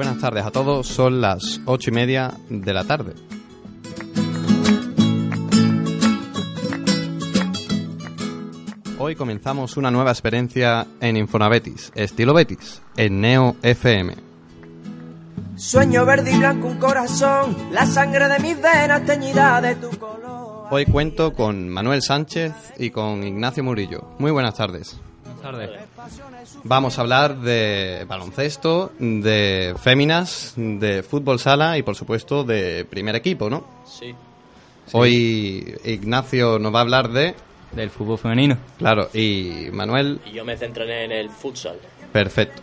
Buenas tardes a todos, son las ocho y media de la tarde. Hoy comenzamos una nueva experiencia en Infonabetis, estilo Betis, en Neo FM. Sueño verde y blanco un corazón, la sangre de mis venas teñida de tu color. Hoy cuento con Manuel Sánchez y con Ignacio Murillo. Muy buenas tardes. Buenas tardes. Vamos a hablar de baloncesto, de féminas, de fútbol sala y por supuesto de primer equipo, ¿no? Sí. Hoy Ignacio nos va a hablar de, Del fútbol femenino. claro, y Manuel, Y yo me centraré en el futsal. perfecto.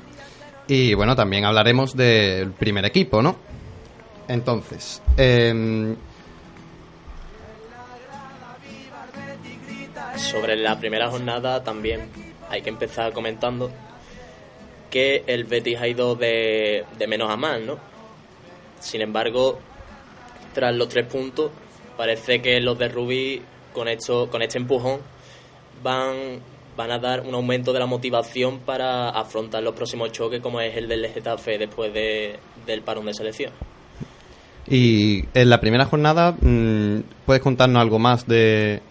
Y bueno, también hablaremos del primer equipo, ¿no? Entonces, em, Sobre la primera jornada también hay que empezar comentando que el Betis ha ido de, de menos a más, ¿no? Sin embargo, tras los tres puntos, parece que los de Rubí con, esto, con este empujón van, van a dar un aumento de la motivación para afrontar los próximos choques como es el del Getafe después de, del parón de selección. y en la primera jornada, mm, ¿puedes contarnos algo más de...?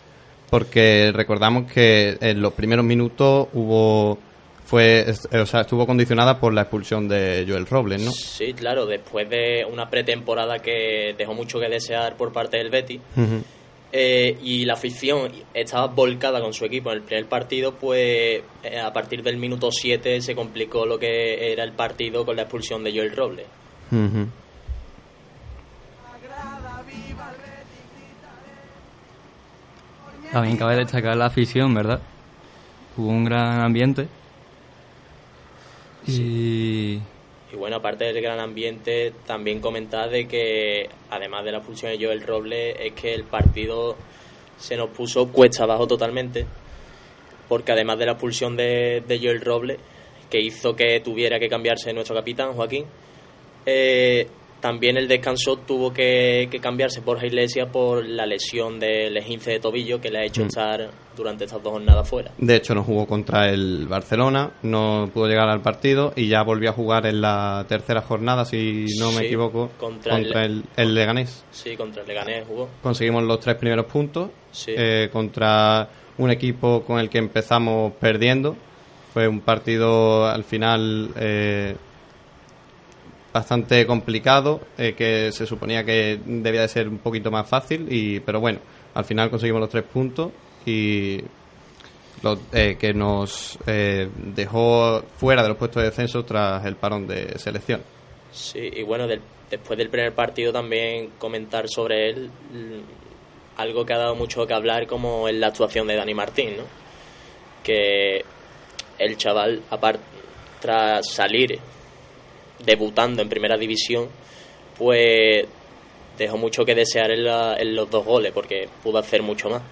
Porque recordamos que en los primeros minutos hubo... Fue, es- o sea, estuvo condicionada por la expulsión de Joel Robles, ¿no? Sí, claro, después de una pretemporada que dejó mucho que desear por parte del Ujú. eh, y la afición estaba volcada con su equipo en el primer partido, pues eh, a partir del minuto 7 se complicó lo que era el partido con la expulsión de Joel Robles. Ujú. También cabe destacar la afición, ¿verdad? Hubo un gran ambiente. Y Y bueno, aparte del gran ambiente, también comentar de que además de la expulsión de Joel Robles, es que el partido se nos puso cuesta abajo totalmente, porque además de la expulsión de, de Joel Robles, que hizo que tuviera que cambiarse nuestro capitán, Joaquín, eh, también el descanso tuvo que, que cambiarse por Iglesias por la lesión del esguince de tobillo que le ha hecho Mm. estar durante estas dos jornadas fuera. De hecho, no jugó contra el Barcelona, no pudo llegar al partido y ya volvió a jugar en la tercera jornada, si no me equivoco, contra contra, el- el, el Leganés. Sí, contra el Leganés jugó. Conseguimos los tres primeros puntos Sí. eh, contra un equipo con el que empezamos perdiendo. Fue un partido al final eh, bastante complicado, eh, que se suponía que debía de ser un poquito más fácil, y pero bueno, al final conseguimos los tres puntos y lo- eh, que nos eh, dejó fuera de los puestos de descenso tras el parón de selección. Sí, y bueno, del- después del primer partido también comentar sobre él mm, algo que ha dado mucho que hablar como es la actuación de Dani Martín, ¿no? Que el chaval, aparte, tras salir debutando en primera división, pues dejó mucho que desear en, la- en los dos goles porque pudo hacer mucho más.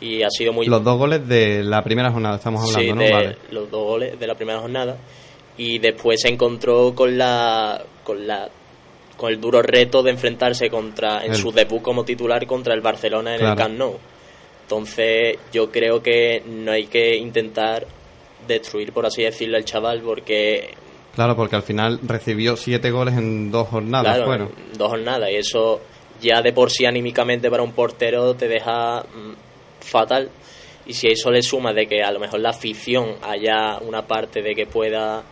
Y ha sido muy... Los dos goles de la primera jornada estamos hablando, Sí, ¿no? de Vale. los dos goles de la primera jornada y después se encontró con la con la con el duro reto de enfrentarse contra en El- su debut como titular contra el Barcelona en Claro. el Camp Nou. Entonces, yo creo que no hay que intentar destruir por así decirlo al chaval porque Claro, porque al final recibió siete goles en dos jornadas. claro, fueron. dos jornadas y eso ya de por sí anímicamente para un portero te deja mm, fatal y si a eso le suma de que a lo mejor la afición haya una parte de que pueda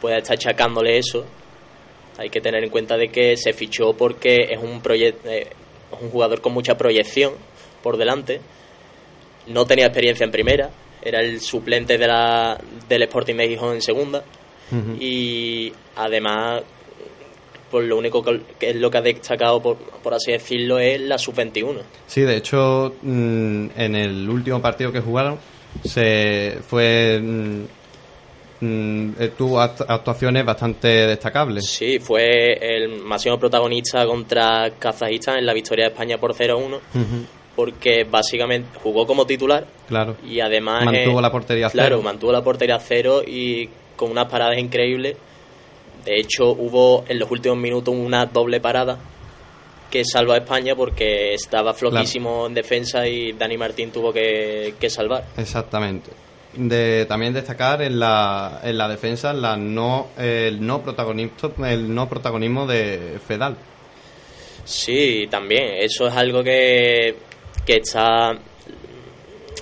pueda estar achacándole eso hay que tener en cuenta de que se fichó porque es un proye- eh, es un jugador con mucha proyección por delante no tenía experiencia en primera era el suplente de la, del Sporting de Gijón en segunda Y además pues lo único que, es lo que ha destacado por, por así decirlo es la sub-21 Sí, de hecho, mm, en el último partido que jugaron, se fue. mm, mm, tuvo act- actuaciones bastante destacables. sí fue el máximo protagonista contra Kazajistán en la victoria de España por 0-1 Ujú, porque básicamente jugó como titular Claro. y además Mantuvo eh, la portería a claro cero. mantuvo la portería a cero y con unas paradas increíbles de hecho hubo en los últimos minutos una doble parada que salva a España porque estaba flojísimo en defensa y Dani Martín tuvo que, que salvar Exactamente. de también destacar en la, en la defensa la no, el, no protagonismo, el no protagonismo de Fedal. Sí, también. Eso es algo que, que está,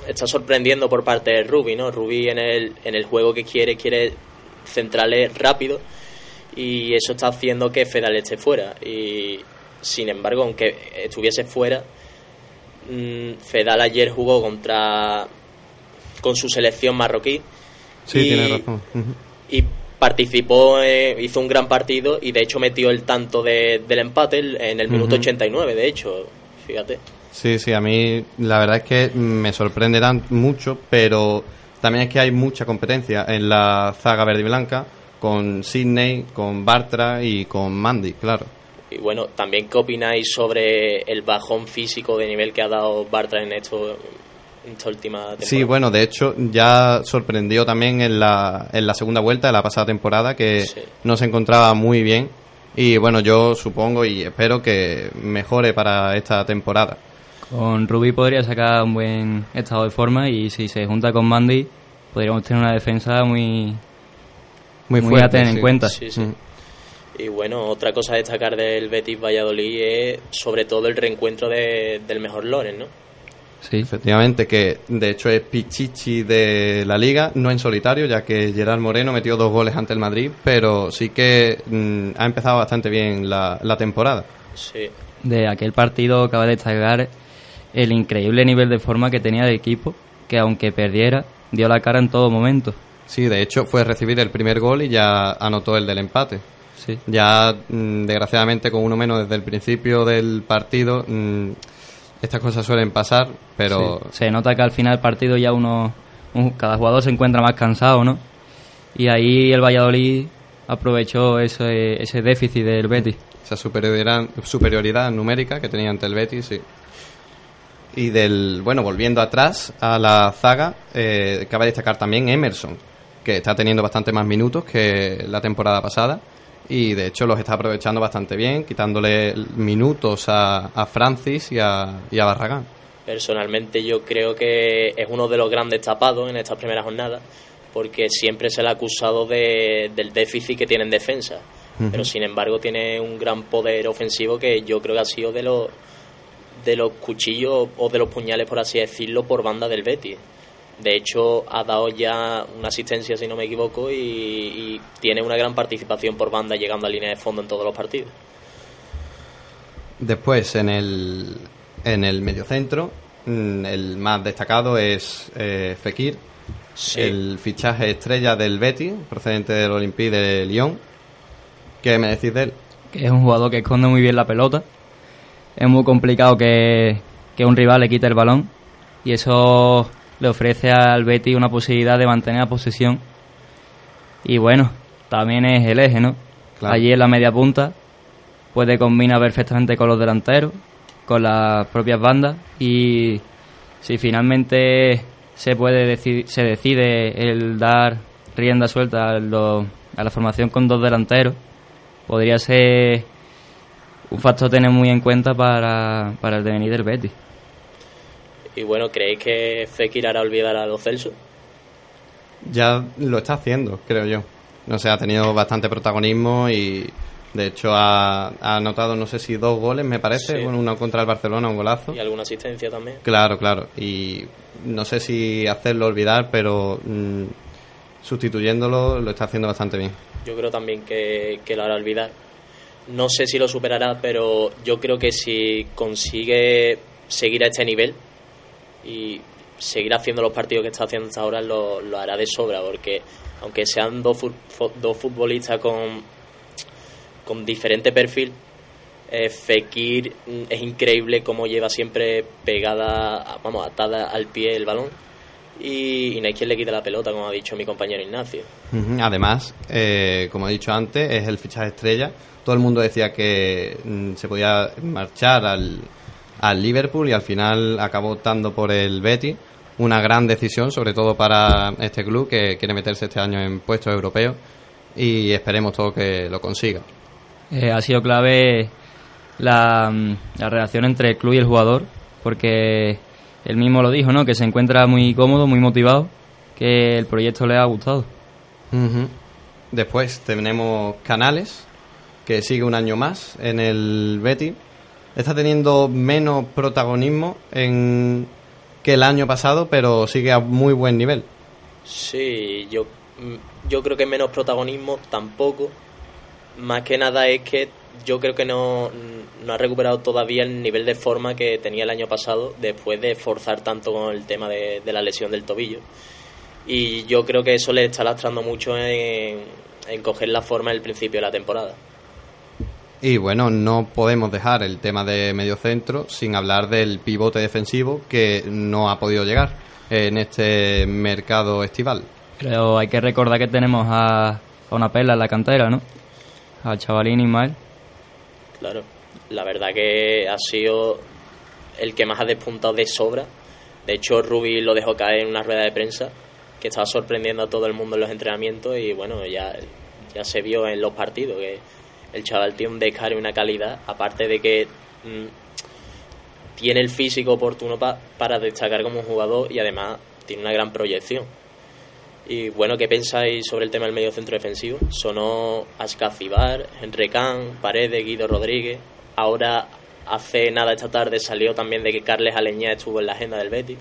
está sorprendiendo por parte de Ruby, ¿no? Ruby en el, en el juego que quiere, quiere centrales rápido y eso está haciendo que Fedal esté fuera. Y sin embargo, aunque estuviese fuera, mm, Fedal ayer jugó contra con su selección marroquí. Sí, y, tiene razón. Y participó, eh, hizo un gran partido y de hecho metió el tanto de, del empate en el minuto 89, de hecho, fíjate. Sí, sí, a mí la verdad es que me sorprenderán mucho, pero también es que hay mucha competencia en la zaga verde y blanca con Sidney, con Bartra y con Mandy, claro. Y bueno, también qué opináis sobre el bajón físico de nivel que ha dado Bartra en esto en esta última temporada. Sí, bueno, de hecho ya sorprendió también en la, en la segunda vuelta de la pasada temporada que Sí. no se encontraba muy bien y bueno, yo supongo y espero que mejore para esta temporada. Con Ruby podría sacar un buen estado de forma y si se junta con Mandy podríamos tener una defensa muy, Muy, muy fuerte, a tener en cuenta. Sí, sí. Mm. Y bueno, otra cosa a destacar del Betis Valladolid es sobre todo el reencuentro de- del mejor Loren, ¿no? Sí. Efectivamente, que de hecho es Pichichi de la liga, no en solitario, ya que Gerard Moreno metió dos goles ante el Madrid, pero sí que mm, ha empezado bastante bien la, la temporada. Sí. De aquel partido cabe destacar el increíble nivel de forma que tenía el equipo, que aunque perdiera, dio la cara en todo momento. Sí, de hecho fue recibir el primer gol y ya anotó el del empate. Sí. Ya, mm, desgraciadamente, con uno menos desde el principio del partido, mm, estas cosas suelen pasar, pero Sí. Se nota que al final del partido ya uno, un- cada jugador se encuentra más cansado, ¿no? Y ahí el Valladolid aprovechó ese, ese déficit del Betis. esa superioridad, superioridad numérica que tenía ante el Betis, sí. Y del, bueno, volviendo atrás a la zaga, eh, cabe destacar también Emerson, que está teniendo bastante más minutos que la temporada pasada y de hecho los está aprovechando bastante bien, quitándole minutos a, a Francis y a, y a Barragán. Personalmente yo creo que es uno de los grandes tapados en estas primeras jornadas porque siempre se le ha acusado de, del déficit que tiene en defensa. Pero sin embargo tiene un gran poder ofensivo que yo creo que ha sido de los de los cuchillos o de los puñales, por así decirlo, por banda del Betis. De hecho, ha dado ya una asistencia, si no me equivoco, y, y tiene una gran participación por banda llegando a línea de fondo en todos los partidos. Después, en el, en el mediocentro, mm, el más destacado es eh, Fekir, Sí. el fichaje estrella del Betis, procedente del Olympique de Lyon. ¿Qué me decís de él? que es un jugador que esconde muy bien la pelota. Es muy complicado que, que un rival le quite el balón y eso le ofrece al Betis una posibilidad de mantener la posesión. Y bueno, también es el eje, ¿no? Claro. Allí en la media punta puede combinar perfectamente con los delanteros, con las propias bandas y si finalmente se puede deci- se decide el dar rienda suelta a, lo- a la formación con dos delanteros, podría ser un factor a tener muy en cuenta para, para el devenir del Betis. Y bueno, ¿creéis que Fekir hará olvidar a los Celso? Ya lo está haciendo, creo yo. No sé, ha tenido bastante protagonismo y de hecho ha, ha anotado, no sé si dos goles, me parece. Sí. Bueno, uno contra el Barcelona, un golazo. Y alguna asistencia también. Claro, claro. Y no sé si hacerlo olvidar, pero mm, sustituyéndolo lo está haciendo bastante bien. Yo creo también que, que lo hará olvidar. No sé si lo superará, pero yo creo que si consigue seguir a este nivel y seguir haciendo los partidos que está haciendo hasta ahora, lo, lo hará de sobra, porque aunque sean dos, dos futbolistas con, con diferente perfil, eh, Fekir mm, es increíble cómo lleva siempre pegada, vamos, atada al pie el balón y, y no hay quien le quite la pelota, como ha dicho mi compañero Ignacio. Además, eh, como he dicho antes, es el fichaje estrella. Todo el mundo decía que mm, se podía marchar al, al Liverpool y al final acabó optando por el Betis. Una gran decisión, sobre todo para este club que quiere meterse este año en puestos europeos y esperemos todo que lo consiga. Eh, ha sido clave la, mm, la relación entre el club y el jugador, porque él mismo lo dijo, ¿no? Que se encuentra muy cómodo, muy motivado que el proyecto les ha gustado. Después tenemos Canales, que sigue un año más en el Betty. Está teniendo menos protagonismo en, que el año pasado, pero sigue a muy buen nivel. Sí, yo, mm, yo creo que menos protagonismo tampoco. Más que nada es que yo creo que no, no ha recuperado todavía el nivel de forma que tenía el año pasado después de forzar tanto con el tema de, la lesión del tobillo. Y yo creo que eso le está lastrando mucho en, coger la forma en el principio de la temporada. Y bueno, no podemos dejar el tema de medio centro sin hablar del pivote defensivo que no ha podido llegar en este mercado estival. Pero hay que recordar que tenemos a, a una perla en la cantera, ¿no? A Chavalín Ismael. Claro, la verdad que ha sido el que más ha despuntado de sobra. De hecho, Rubi lo dejó caer en una rueda de prensa que estaba sorprendiendo a todo el mundo en los entrenamientos y bueno, ya, ya se vio en los partidos que el chaval tiene un descaro y una calidad, aparte de que mm, tiene el físico oportuno pa- para destacar como jugador y además tiene una gran proyección. Y bueno, ¿qué pensáis sobre el tema del medio centro defensivo? Sonó Ascacibar, Henry Can, Paredes, Guido Rodríguez. Ahora, hace nada esta tarde salió también de que Carles Aleñá estuvo en la agenda del Betis.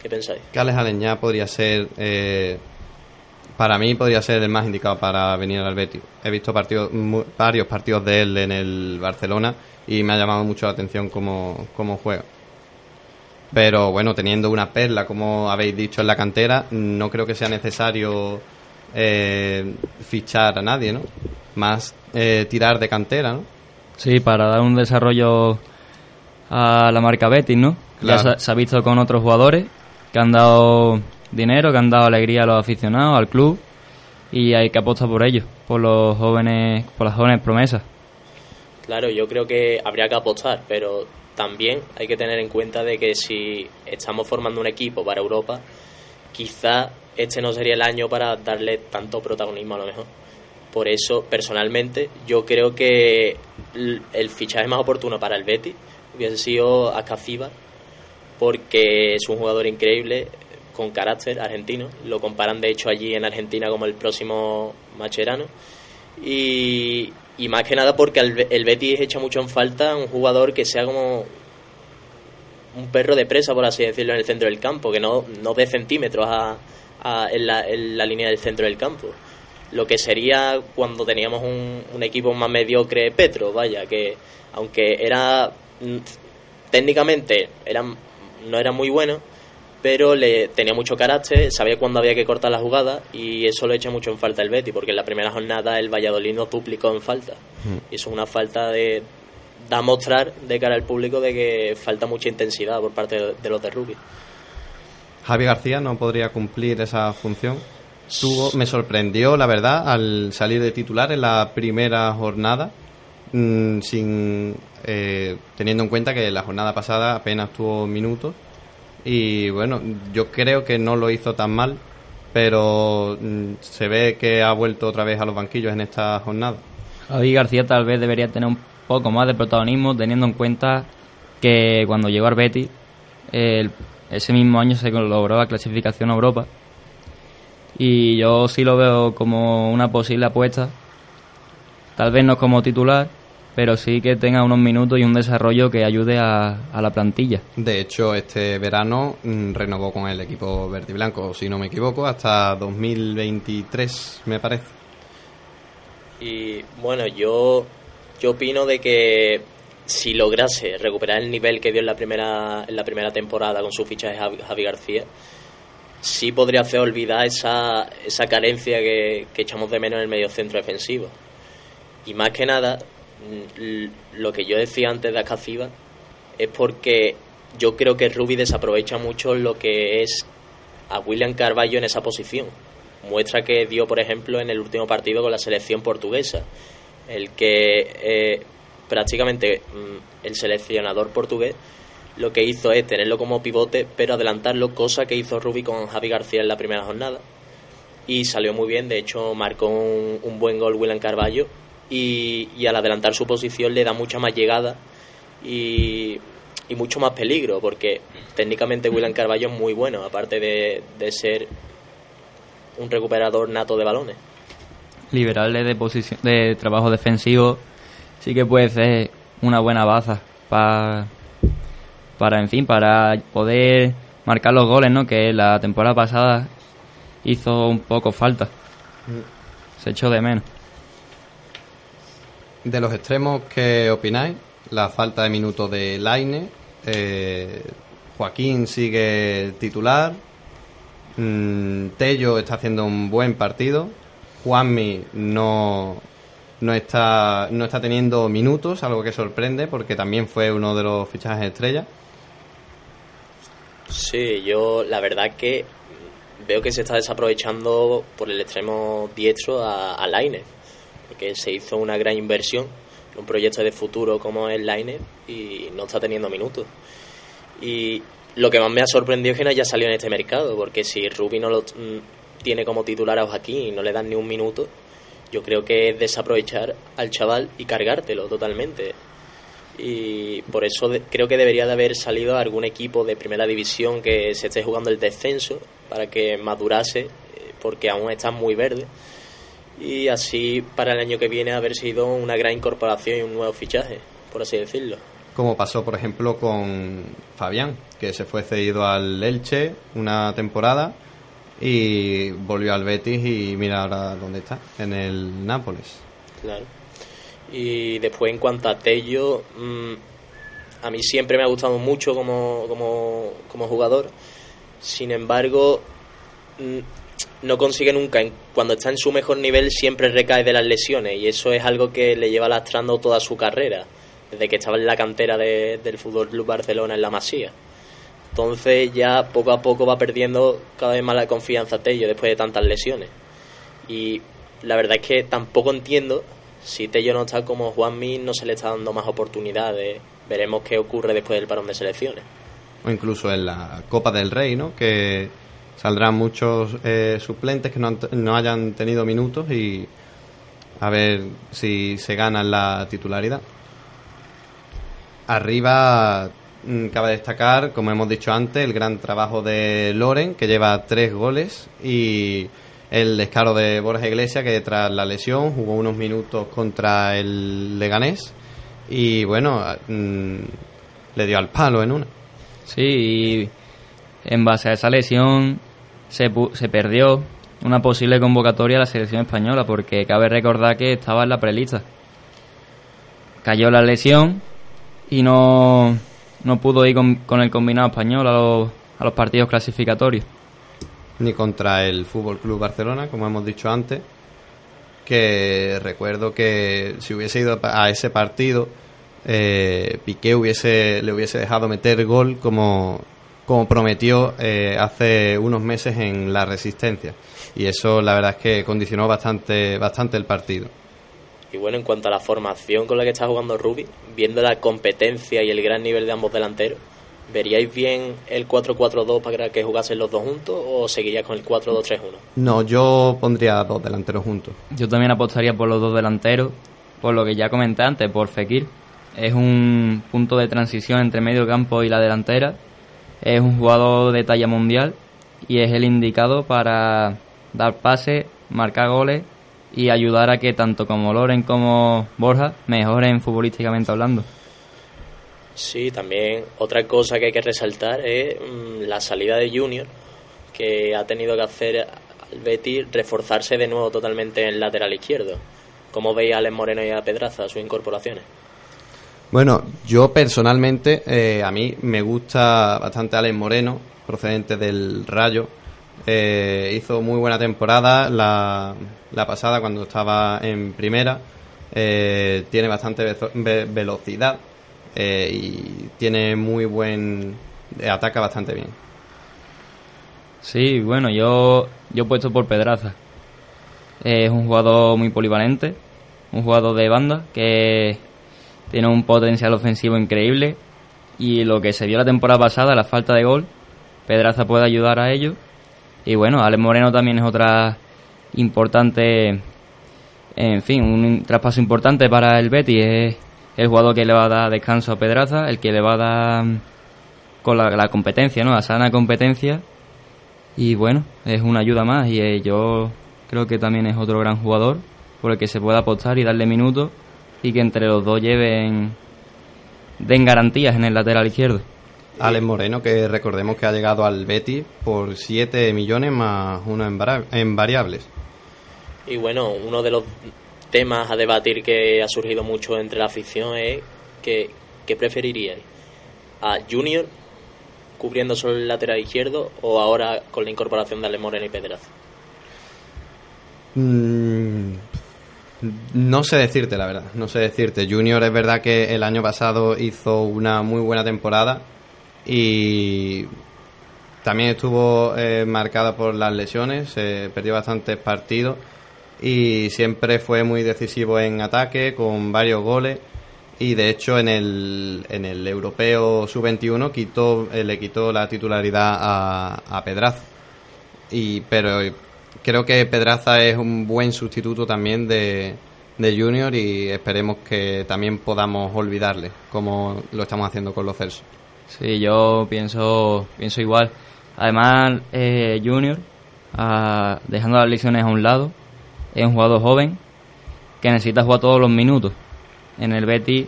¿Qué pensáis? Carles Aleñá podría ser, eh, para mí, podría ser el más indicado para venir al Betis. He visto partidos, varios partidos de él en el Barcelona y me ha llamado mucho la atención cómo, cómo juega. Pero bueno, teniendo una perla, como habéis dicho, en la cantera, no creo que sea necesario eh, fichar a nadie, ¿no? Más eh, tirar de cantera, ¿no? Sí, para dar un desarrollo a la marca Betis, ¿no? Claro. Ya se, se ha visto con otros jugadores que han dado dinero, que han dado alegría a los aficionados, al club, y hay que apostar por ellos, por los jóvenes, por las jóvenes promesas. Claro, yo creo que habría que apostar, pero también hay que tener en cuenta de que si estamos formando un equipo para Europa, quizá este no sería el año para darle tanto protagonismo a lo mejor. Por eso, personalmente, yo creo que el fichaje más oportuno para el Betis hubiese sido Ascaciba, porque es un jugador increíble, con carácter argentino. Lo comparan, de hecho, allí en Argentina como el próximo Macherano. Y, más que nada porque el, el Betis echa mucho en falta un jugador que sea como un perro de presa, por así decirlo, en el centro del campo, que no, no dé centímetros a, a- en, la, en la línea del centro del campo. Lo que sería cuando teníamos un, un equipo más mediocre, Petro, vaya, que aunque era mm, técnicamente era, no era muy bueno, pero le tenía mucho carácter, sabía cuándo había que cortar la jugada y eso lo echa mucho en falta el Betty, porque en la primera jornada el Valladolid nos duplicó en falta. Y eso es una falta de da a mostrar de cara al público de que falta mucha intensidad por parte de, de los de Rubí. Javi García no podría cumplir esa función. Tuvo, me sorprendió, la verdad, al salir de titular en la primera jornada, mm, sin eh, teniendo en cuenta que la jornada pasada apenas tuvo minutos. Y bueno, yo creo que no lo hizo tan mal, pero mm, se ve que ha vuelto otra vez a los banquillos en esta jornada. Javi García tal vez debería tener un poco más de protagonismo teniendo en cuenta que cuando llegó al Betis ese mismo año se logró la clasificación a Europa y yo sí lo veo como una posible apuesta tal vez no como titular pero sí que tenga unos minutos y un desarrollo que ayude a, a la plantilla De hecho, este verano mm, renovó con el equipo verde y blanco, si no me equivoco, hasta 2023, me parece. Y bueno, yo, yo opino de que si lograse recuperar el nivel que dio en la primera, en la primera temporada con su fichaje Javi, Javi García, sí podría hacer olvidar esa, esa carencia que, que echamos de menos en el medio centro defensivo. Y más que nada, lo que yo decía antes de Ascaciba es porque yo creo que Rubi desaprovecha mucho lo que es a William Carballo en esa posición. Muestra que dio, por ejemplo, en el último partido con la selección portuguesa, el que eh, prácticamente mm, el seleccionador portugués lo que hizo es tenerlo como pivote, pero adelantarlo, cosa que hizo Rubi con Javi García en la primera jornada. Y salió muy bien, de hecho marcó un, un buen gol William Carballo y, y al adelantar su posición le da mucha más llegada y, y mucho más peligro, porque técnicamente William Carballo es muy bueno, aparte de, de ser un recuperador nato de balones. Liberarle de, posición, de trabajo defensivo sí que puede ser una buena baza para, para, en fin, para poder marcar los goles, ¿no? Que la temporada pasada hizo un poco falta. Se echó de menos. De los extremos, ¿qué opináis? La falta de minutos de Laine. Eh, Joaquín sigue titular. Mm, Tello está haciendo un buen partido. Juanmi no, no, está, no está teniendo minutos, algo que sorprende porque también fue uno de los fichajes estrella. Sí, yo la verdad que veo que se está desaprovechando por el extremo diestro a, a Laine, porque se hizo una gran inversión en un proyecto de futuro como es Laine y no está teniendo minutos. Y lo que más me ha sorprendido es que no haya salido en este mercado, porque si Rubi no lo mm, tiene como titular a Joaquín y no le dan ni un minuto, yo creo que es desaprovechar al chaval y cargártelo totalmente. Y por eso creo que debería de haber salido algún equipo de primera división que se esté jugando el descenso para que madurase, eh, porque aún está muy verde. Y así para el año que viene haber sido una gran incorporación y un nuevo fichaje, por así decirlo como pasó por ejemplo con Fabián, que se fue cedido al Elche una temporada y volvió al Betis y mira ahora dónde está, en el Nápoles. Claro. Y después en cuanto a Tello, mm, a mí siempre me ha gustado mucho como, como, como jugador, sin embargo, mm, no consigue nunca, cuando está en su mejor nivel siempre recae de las lesiones y eso es algo que le lleva lastrando toda su carrera desde que estaba en la cantera del Fútbol Club Barcelona en la Masía. Entonces ya poco a poco va perdiendo cada vez más la confianza Tello después de tantas lesiones. Y la verdad es que tampoco entiendo si Tello no está como Juanmi, no se le está dando más oportunidades. Veremos qué ocurre después del parón de selecciones. O incluso en la Copa del Rey, ¿no? Que saldrán muchos eh, suplentes que no, no hayan tenido minutos y a ver si se ganan la titularidad. Arriba mm, cabe destacar, como hemos dicho antes, el gran trabajo de Loren, que lleva tres goles, y el descaro de Borja Iglesias, que tras la lesión jugó unos minutos contra el Leganés, y bueno, mm, le dio al palo en una. Sí, y en base a esa lesión se, se perdió una posible convocatoria a la selección española, porque cabe recordar que estaba en la prelista. Cayó la lesión y no, no pudo ir con, el combinado español a los, a los partidos clasificatorios. Ni contra el Fútbol Club Barcelona, como hemos dicho antes, que recuerdo que si hubiese ido a ese partido, eh, Piqué hubiese, le hubiese dejado meter gol como, como prometió eh, hace unos meses en la Resistencia. Y eso la verdad es que condicionó bastante, bastante el partido. Y bueno, en cuanto a la formación con la que está jugando Rubi, viendo la competencia y el gran nivel de ambos delanteros, ¿veríais bien el 4-4-2 para que jugasen los dos juntos o seguirías con el 4-2-3-1? No, yo pondría dos delanteros juntos. Yo también apostaría por los dos delanteros, por lo que ya comenté antes, por Fekir. Es un punto de transición entre medio campo y la delantera. Es un jugador de talla mundial y es el indicado para dar pases, marcar goles y ayudar a que tanto como Loren como Borja mejoren futbolísticamente hablando. Sí, también otra cosa que hay que resaltar es mm, la salida de Junior, que ha tenido que hacer al Betis reforzarse de nuevo totalmente en el lateral izquierdo. ¿Cómo veis a Moreno y a Pedraza sus incorporaciones? Bueno, yo personalmente, eh, a mí me gusta bastante Alex Moreno, procedente del Rayo, eh, hizo muy buena temporada la, la, pasada cuando estaba en primera. Eh, tiene bastante velocidad eh, y tiene muy buen. ataca bastante bien. Sí, bueno, yo, yo he puesto por Pedraza. es un jugador muy polivalente, un jugador de banda que tiene un potencial ofensivo increíble y lo que se vio la temporada pasada, la falta de gol, Pedraza puede ayudar a ello y bueno, Alex Moreno también es otra importante, en fin, un traspaso importante para el Betis. Es el jugador que le va a dar descanso a Pedraza, el que le va a dar con la, competencia, ¿no? A sana competencia. Y bueno, es una ayuda más y eh, yo creo que también es otro gran jugador por el que se puede apostar y darle minutos y que entre los dos lleven den garantías en el lateral izquierdo. Alex Moreno, que recordemos que ha llegado al Betis por 7 millones más uno en, variables. Y bueno, uno de los temas a debatir que ha surgido mucho entre la afición es que, ¿qué preferiríais? ¿A Junior cubriendo solo el lateral izquierdo o ahora con la incorporación de Ale Moreno y Pedraza? Mm, no sé decirte, la verdad. No sé decirte. Junior es verdad que el año pasado hizo una muy buena temporada y también estuvo eh, marcada por las lesiones. Se perdió bastantes partidos y siempre fue muy decisivo en ataque con varios goles. Y de hecho en el, en el europeo sub-21 quitó, eh, le quitó la titularidad a, a Pedraza. Y, pero creo que Pedraza es un buen sustituto también de, de Junior y esperemos que también podamos olvidarle, como lo estamos haciendo con los Celsos. Sí, yo pienso, pienso igual. Además, eh, Junior, ah, dejando las lesiones a un lado, es un jugador joven que necesita jugar todos los minutos. En el Betis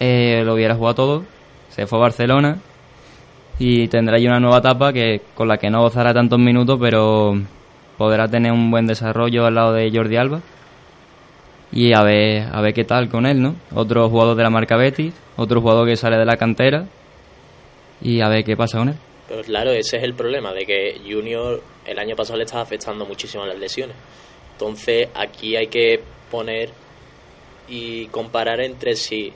eh, lo hubiera jugado todo, se fue a Barcelona y tendrá ahí una nueva etapa que con la que no gozará tantos minutos, pero podrá tener un buen desarrollo al lado de Jordi Alba. Y a ver, a ver qué tal con él, ¿no? Otro jugador de la marca Betis, otro jugador que sale de la cantera y a ver qué pasa con él. Pero claro, ese es el problema, de que Junior el año pasado le estaba afectando muchísimo las lesiones. Entonces aquí hay que poner y comparar entre si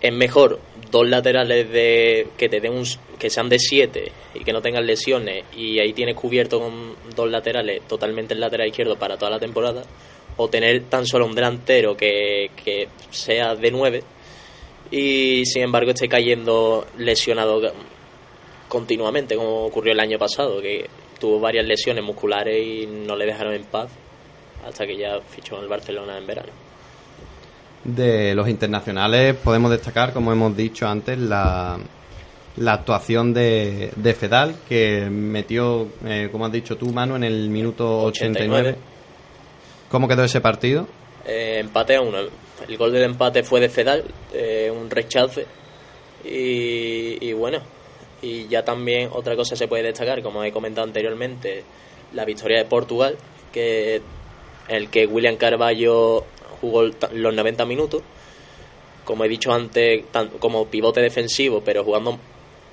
es mejor dos laterales de que te den un, que sean de 7 y que no tengan lesiones y ahí tienes cubierto con dos laterales totalmente el lateral izquierdo para toda la temporada o tener tan solo un delantero que, que sea de 9 y sin embargo esté cayendo lesionado continuamente como ocurrió el año pasado que tuvo varias lesiones musculares y no le dejaron en paz hasta que ya fichó en el Barcelona en verano. De los internacionales podemos destacar, como hemos dicho antes, la, la actuación de, de Fedal, que metió, eh, como has dicho tú, Manu, en el minuto 89. 89. ¿Cómo quedó ese partido? Eh, empate a uno. El gol del empate fue de Fedal, eh, un rechace. Y, y bueno, y ya también otra cosa se puede destacar, como he comentado anteriormente, la victoria de Portugal, que el que William Carballo jugó los 90 minutos, como he dicho antes, como pivote defensivo, pero jugando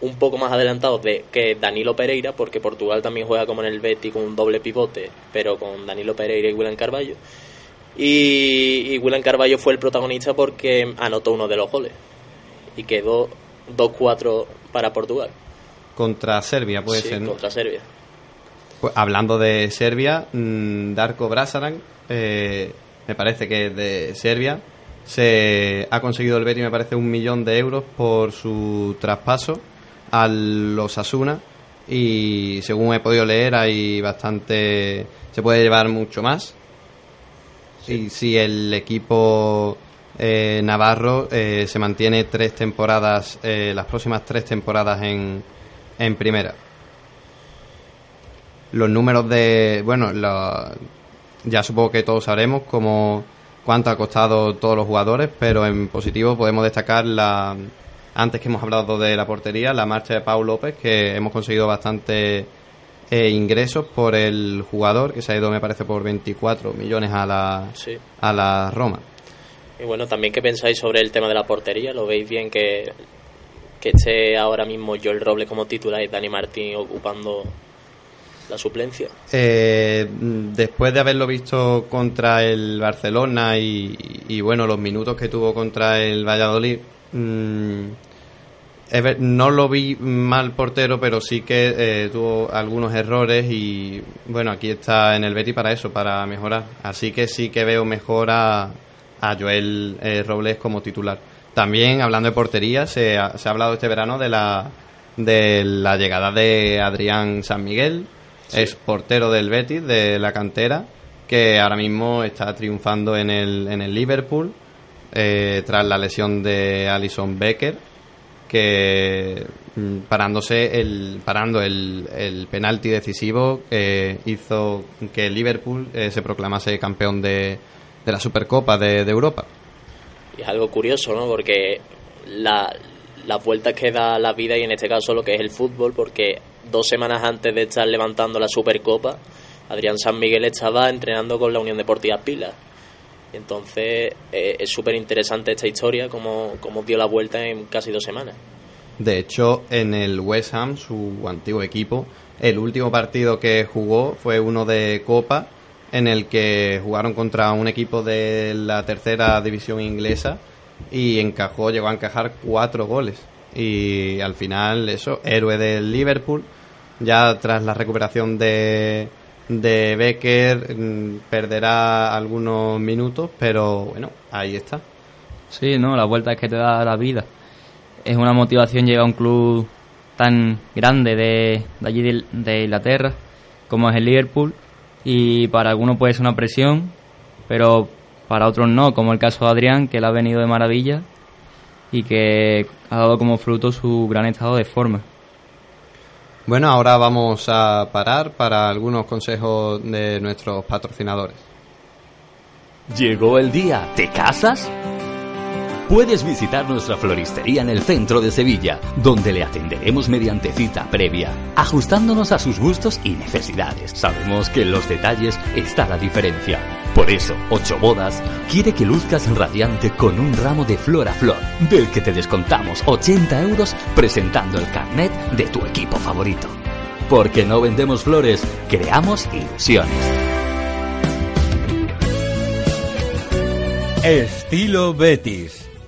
un poco más adelantado de que Danilo Pereira, porque Portugal también juega como en el Betis con un doble pivote, pero con Danilo Pereira y William Carballo. Y, y William Carballo fue el protagonista porque anotó uno de los goles y quedó 2-4 para Portugal. Contra Serbia, puede Sí, ser. ¿no? contra Serbia. Pues, hablando de Serbia, mm, Darko Brasaran, eh, me parece que es de Serbia, se ha conseguido el Betis, me parece, un millón de euros por su traspaso a los Asuna. Y según he podido leer hay bastante, se puede llevar mucho más. Y si el equipo eh, Navarro eh, se mantiene tres temporadas, eh, las próximas tres temporadas en, en primera. Los números de bueno lo- ya supongo que todos sabremos cómo cuánto ha costado todos los jugadores pero en positivo podemos destacar la antes que hemos hablado de la portería la marcha de Pau López que hemos conseguido bastante eh, ingresos por el jugador que se ha ido me parece por 24 millones a la Sí. a la Roma Y bueno, también qué pensáis sobre el tema de la portería. ¿Lo veis bien que, que esté ahora mismo Joel Robles como titular y Dani Martín ocupando la suplencia? Eh, después de haberlo visto contra el Barcelona y, bueno, los minutos que tuvo contra el Valladolid, mm, no lo vi mal portero, pero sí que eh, tuvo algunos errores y bueno, aquí está en el Betty para eso, para mejorar. Así que sí que veo mejor a, a Joel eh, Robles como titular. También, hablando de portería, se ha, se ha hablado este verano de la, de la llegada de Adrián San Miguel, es portero del Betis, de la cantera, que ahora mismo está triunfando en el, en el Liverpool, eh, tras la lesión de Alison Becker. que mm, parándose el parando el, el penalti decisivo hizo que el Liverpool eh, se proclamase campeón de, de la Supercopa de, de Europa. Y es algo curioso, ¿no? Porque la, las vueltas que da la vida y en este caso lo que es el fútbol, porque dos semanas antes de estar levantando la Supercopa, Adrián San Miguel estaba entrenando con la Unión Deportiva Pilas. Entonces eh, es súper interesante esta historia, como, como dio la vuelta en casi dos semanas. De hecho, en el West Ham, su antiguo equipo, el último partido que jugó fue uno de Copa, en el que jugaron contra un equipo de la tercera división inglesa y encajó, llegó a encajar cuatro goles. Y al final, eso, héroe del Liverpool, ya tras la recuperación de, de Becker, mm, perderá algunos minutos, pero bueno, ahí está. Sí, no, la vuelta es que te da la vida. Es una motivación llegar a un club tan grande de, de allí de, de Inglaterra como es el Liverpool y para algunos puede ser una presión, pero para otros no, como el caso de Adrián, que le ha venido de maravilla y que ha dado como fruto su gran estado de forma. Bueno, ahora vamos a parar para algunos consejos de nuestros patrocinadores. Llegó el día. ¿Te casas? Puedes visitar nuestra floristería en el centro de Sevilla, donde le atenderemos mediante cita previa, ajustándonos a sus gustos y necesidades. Sabemos que en los detalles está la diferencia. Por eso, Ocho Bodas quiere que luzcas radiante con un ramo de flor a flor, del que te descontamos 80 euros presentando el carnet de tu equipo favorito. Porque no vendemos flores, creamos ilusiones. Estilo Betis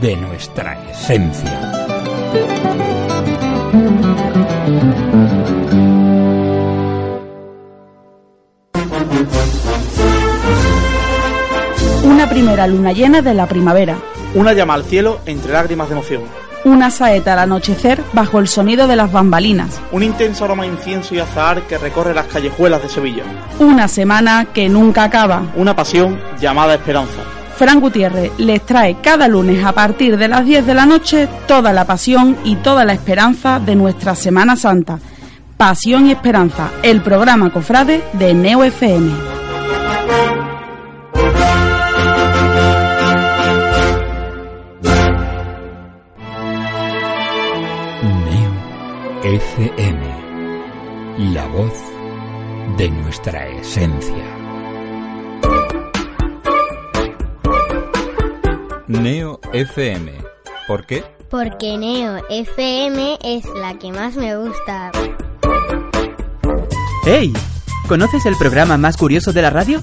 de nuestra esencia. Una primera luna llena de la primavera. Una llama al cielo entre lágrimas de emoción. Una saeta al anochecer bajo el sonido de las bambalinas. Un intenso aroma a incienso y azahar que recorre las callejuelas de Sevilla. Una semana que nunca acaba. Una pasión llamada esperanza. Fran Gutiérrez les trae cada lunes a partir de las 10 de la noche toda la pasión y toda la esperanza de nuestra Semana Santa. Pasión y Esperanza, el programa Cofrade de Neo FM. Neo FM, la voz de nuestra esencia. Neo FM, ¿por qué? Porque Neo FM es la que más me gusta. ¡Hey! ¿Conoces el programa más curioso de la radio?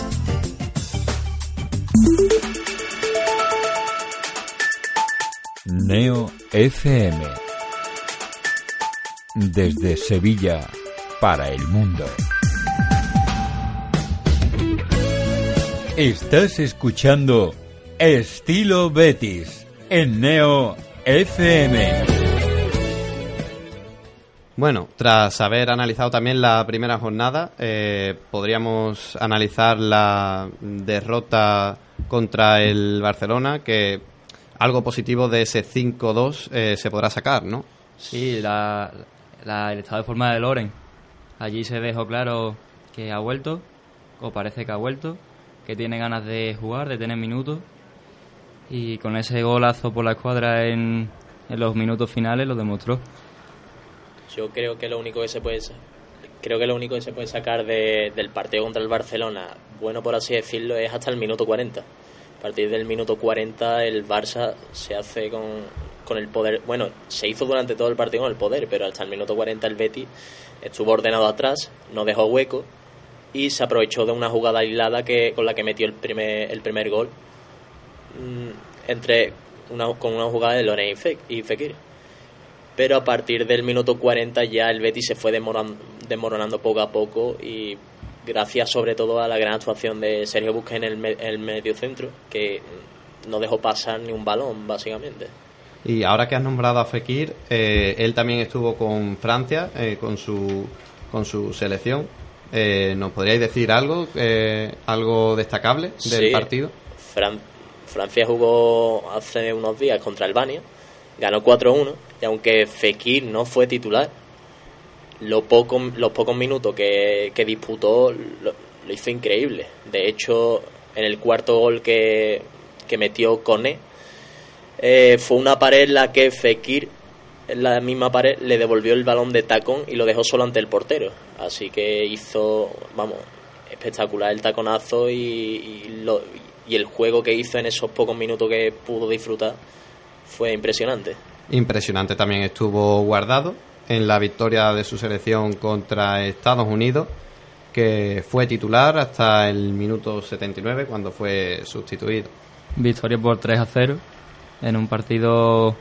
Neo FM. Desde Sevilla para el mundo. Estás escuchando Estilo Betis en Neo FM. Bueno, tras haber analizado también la primera jornada, eh, podríamos analizar la derrota contra el Barcelona, que algo positivo de ese 5-2 eh, se podrá sacar, ¿no? Sí, la, la, el estado de forma de Loren. Allí se dejó claro que ha vuelto, o parece que ha vuelto, que tiene ganas de jugar, de tener minutos. Y con ese golazo por la escuadra en, en los minutos finales lo demostró. Yo creo que lo único que se puede creo que lo único que se puede sacar de- del partido contra el Barcelona, bueno por así decirlo, es hasta el minuto 40. A partir del minuto 40 el Barça se hace con, con el poder, bueno, se hizo durante todo el partido con el poder, pero hasta el minuto 40 el Betis estuvo ordenado atrás, no dejó hueco y se aprovechó de una jugada aislada que con la que metió el primer el primer gol mm, entre una, con una jugada de Loren y, Fe- y Fekir pero a partir del minuto 40 ya el Betis se fue demoran- desmoronando poco a poco y gracias sobre todo a la gran actuación de Sergio Busquets en el, me- el medio centro que no dejó pasar ni un balón básicamente Y ahora que has nombrado a Fekir, eh, él también estuvo con Francia, eh, con, su, con su selección. Eh, ¿Nos podríais decir algo, eh, algo destacable del Sí. partido? Fran- Francia jugó hace unos días contra Albania, ganó 4-1 y aunque Fekir no fue titular, lo poco- los pocos minutos que, que disputó lo, hizo increíble. De hecho, en el cuarto gol que, que metió Coné, eh, fue una pared en la que Fekir, en la misma pared, le devolvió el balón de tacón y lo dejó solo ante el portero. Así que hizo, vamos, espectacular el taconazo y lo- y el juego que hizo en esos pocos minutos que pudo disfrutar fue impresionante. Impresionante también estuvo guardado en la victoria de su selección contra Estados Unidos, que fue titular hasta el minuto 79 cuando fue sustituido. Victoria por 3 a 0 en un partido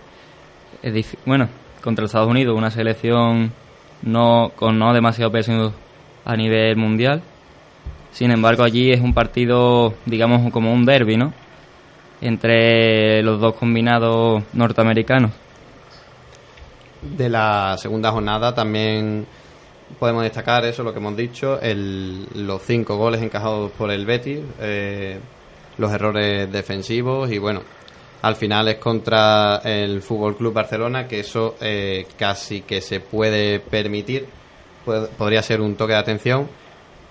bueno contra Estados Unidos, una selección no con no demasiado peso a nivel mundial. Sin embargo, allí es un partido, digamos, como un derby, ¿no? Entre los dos combinados norteamericanos. De la segunda jornada también podemos destacar eso, lo que hemos dicho, el- los cinco goles encajados por el Betis, eh, los errores defensivos y bueno, al final es contra el Fútbol Club Barcelona que eso eh, casi que se puede permitir, Pod- podría ser un toque de atención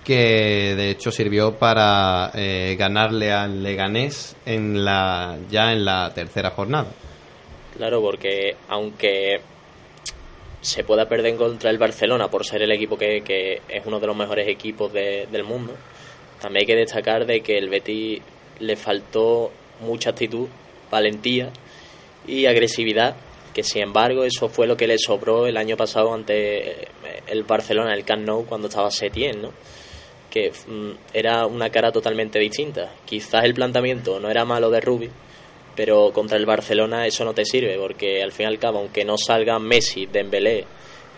que de hecho sirvió para eh, ganarle al Leganés en la ya en la tercera jornada. Claro, porque aunque se pueda perder contra el Barcelona por ser el equipo que, que es uno de los mejores equipos de- del mundo, también hay que destacar de que el Betis le faltó mucha actitud, valentía y agresividad, que sin embargo eso fue lo que le sobró el año pasado ante eh, el Barcelona, el Camp Nou, cuando estaba Setién, ¿no? que mm, era una cara totalmente distinta. Quizás el planteamiento no era malo de Rubi, pero contra el Barcelona eso no te sirve, porque al fin y al cabo, aunque no salgan Messi, Dembélé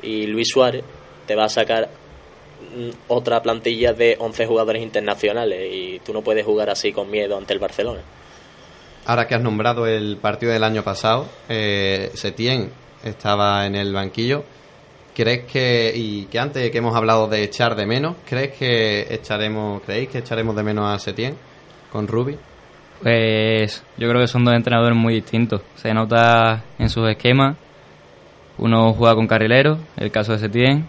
y Luis Suárez, te va a sacar mm, otra plantilla de 11 jugadores internacionales y tú no puedes jugar así con miedo ante el Barcelona. Ahora que has nombrado el partido del año pasado, eh, Setién estaba en el banquillo. ¿Crees que, y que antes que hemos hablado de echar de menos, ¿crees que echaremos, creéis que echaremos de menos a Setién con Rubi? Pues yo creo que son dos entrenadores muy distintos. Se nota en sus esquemas. Uno juega con carrileros, el caso de Setién.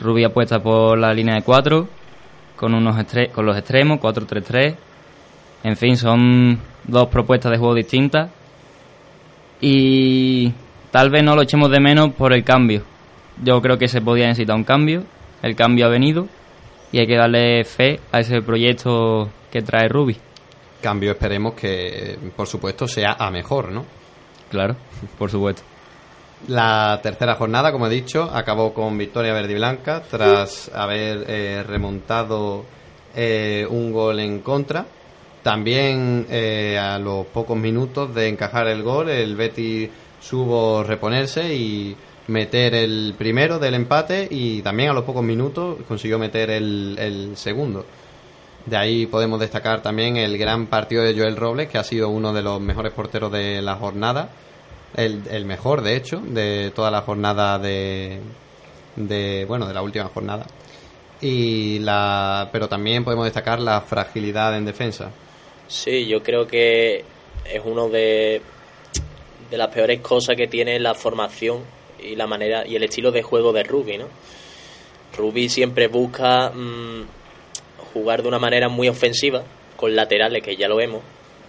Rubí apuesta por la línea de cuatro, con, unos con los extremos, 4-3-3. En fin, son dos propuestas de juego distintas. Y tal vez no lo echemos de menos por el cambio. Yo creo que se podía necesitar un cambio. El cambio ha venido y hay que darle fe a ese proyecto que trae Rubi. Cambio, esperemos que, por supuesto, sea a mejor, ¿no? Claro, por supuesto. La tercera jornada, como he dicho, acabó con victoria verde y blanca tras haber eh, remontado eh, un gol en contra. También eh, a los pocos minutos de encajar el gol, el Betis supo reponerse y meter el primero del empate y también a los pocos minutos consiguió meter el, el segundo. De ahí podemos destacar también el gran partido de Joel Robles, que ha sido uno de los mejores porteros de la jornada. El, el mejor, de hecho, de toda la jornada de, de. Bueno, de la última jornada. Y la, pero también podemos destacar la fragilidad en defensa. Sí, yo creo que es uno de, de las peores cosas que tiene la formación y la manera y el estilo de juego de Ruby, ¿no? Ruby siempre busca mm, jugar de una manera muy ofensiva con laterales que ya lo vemos.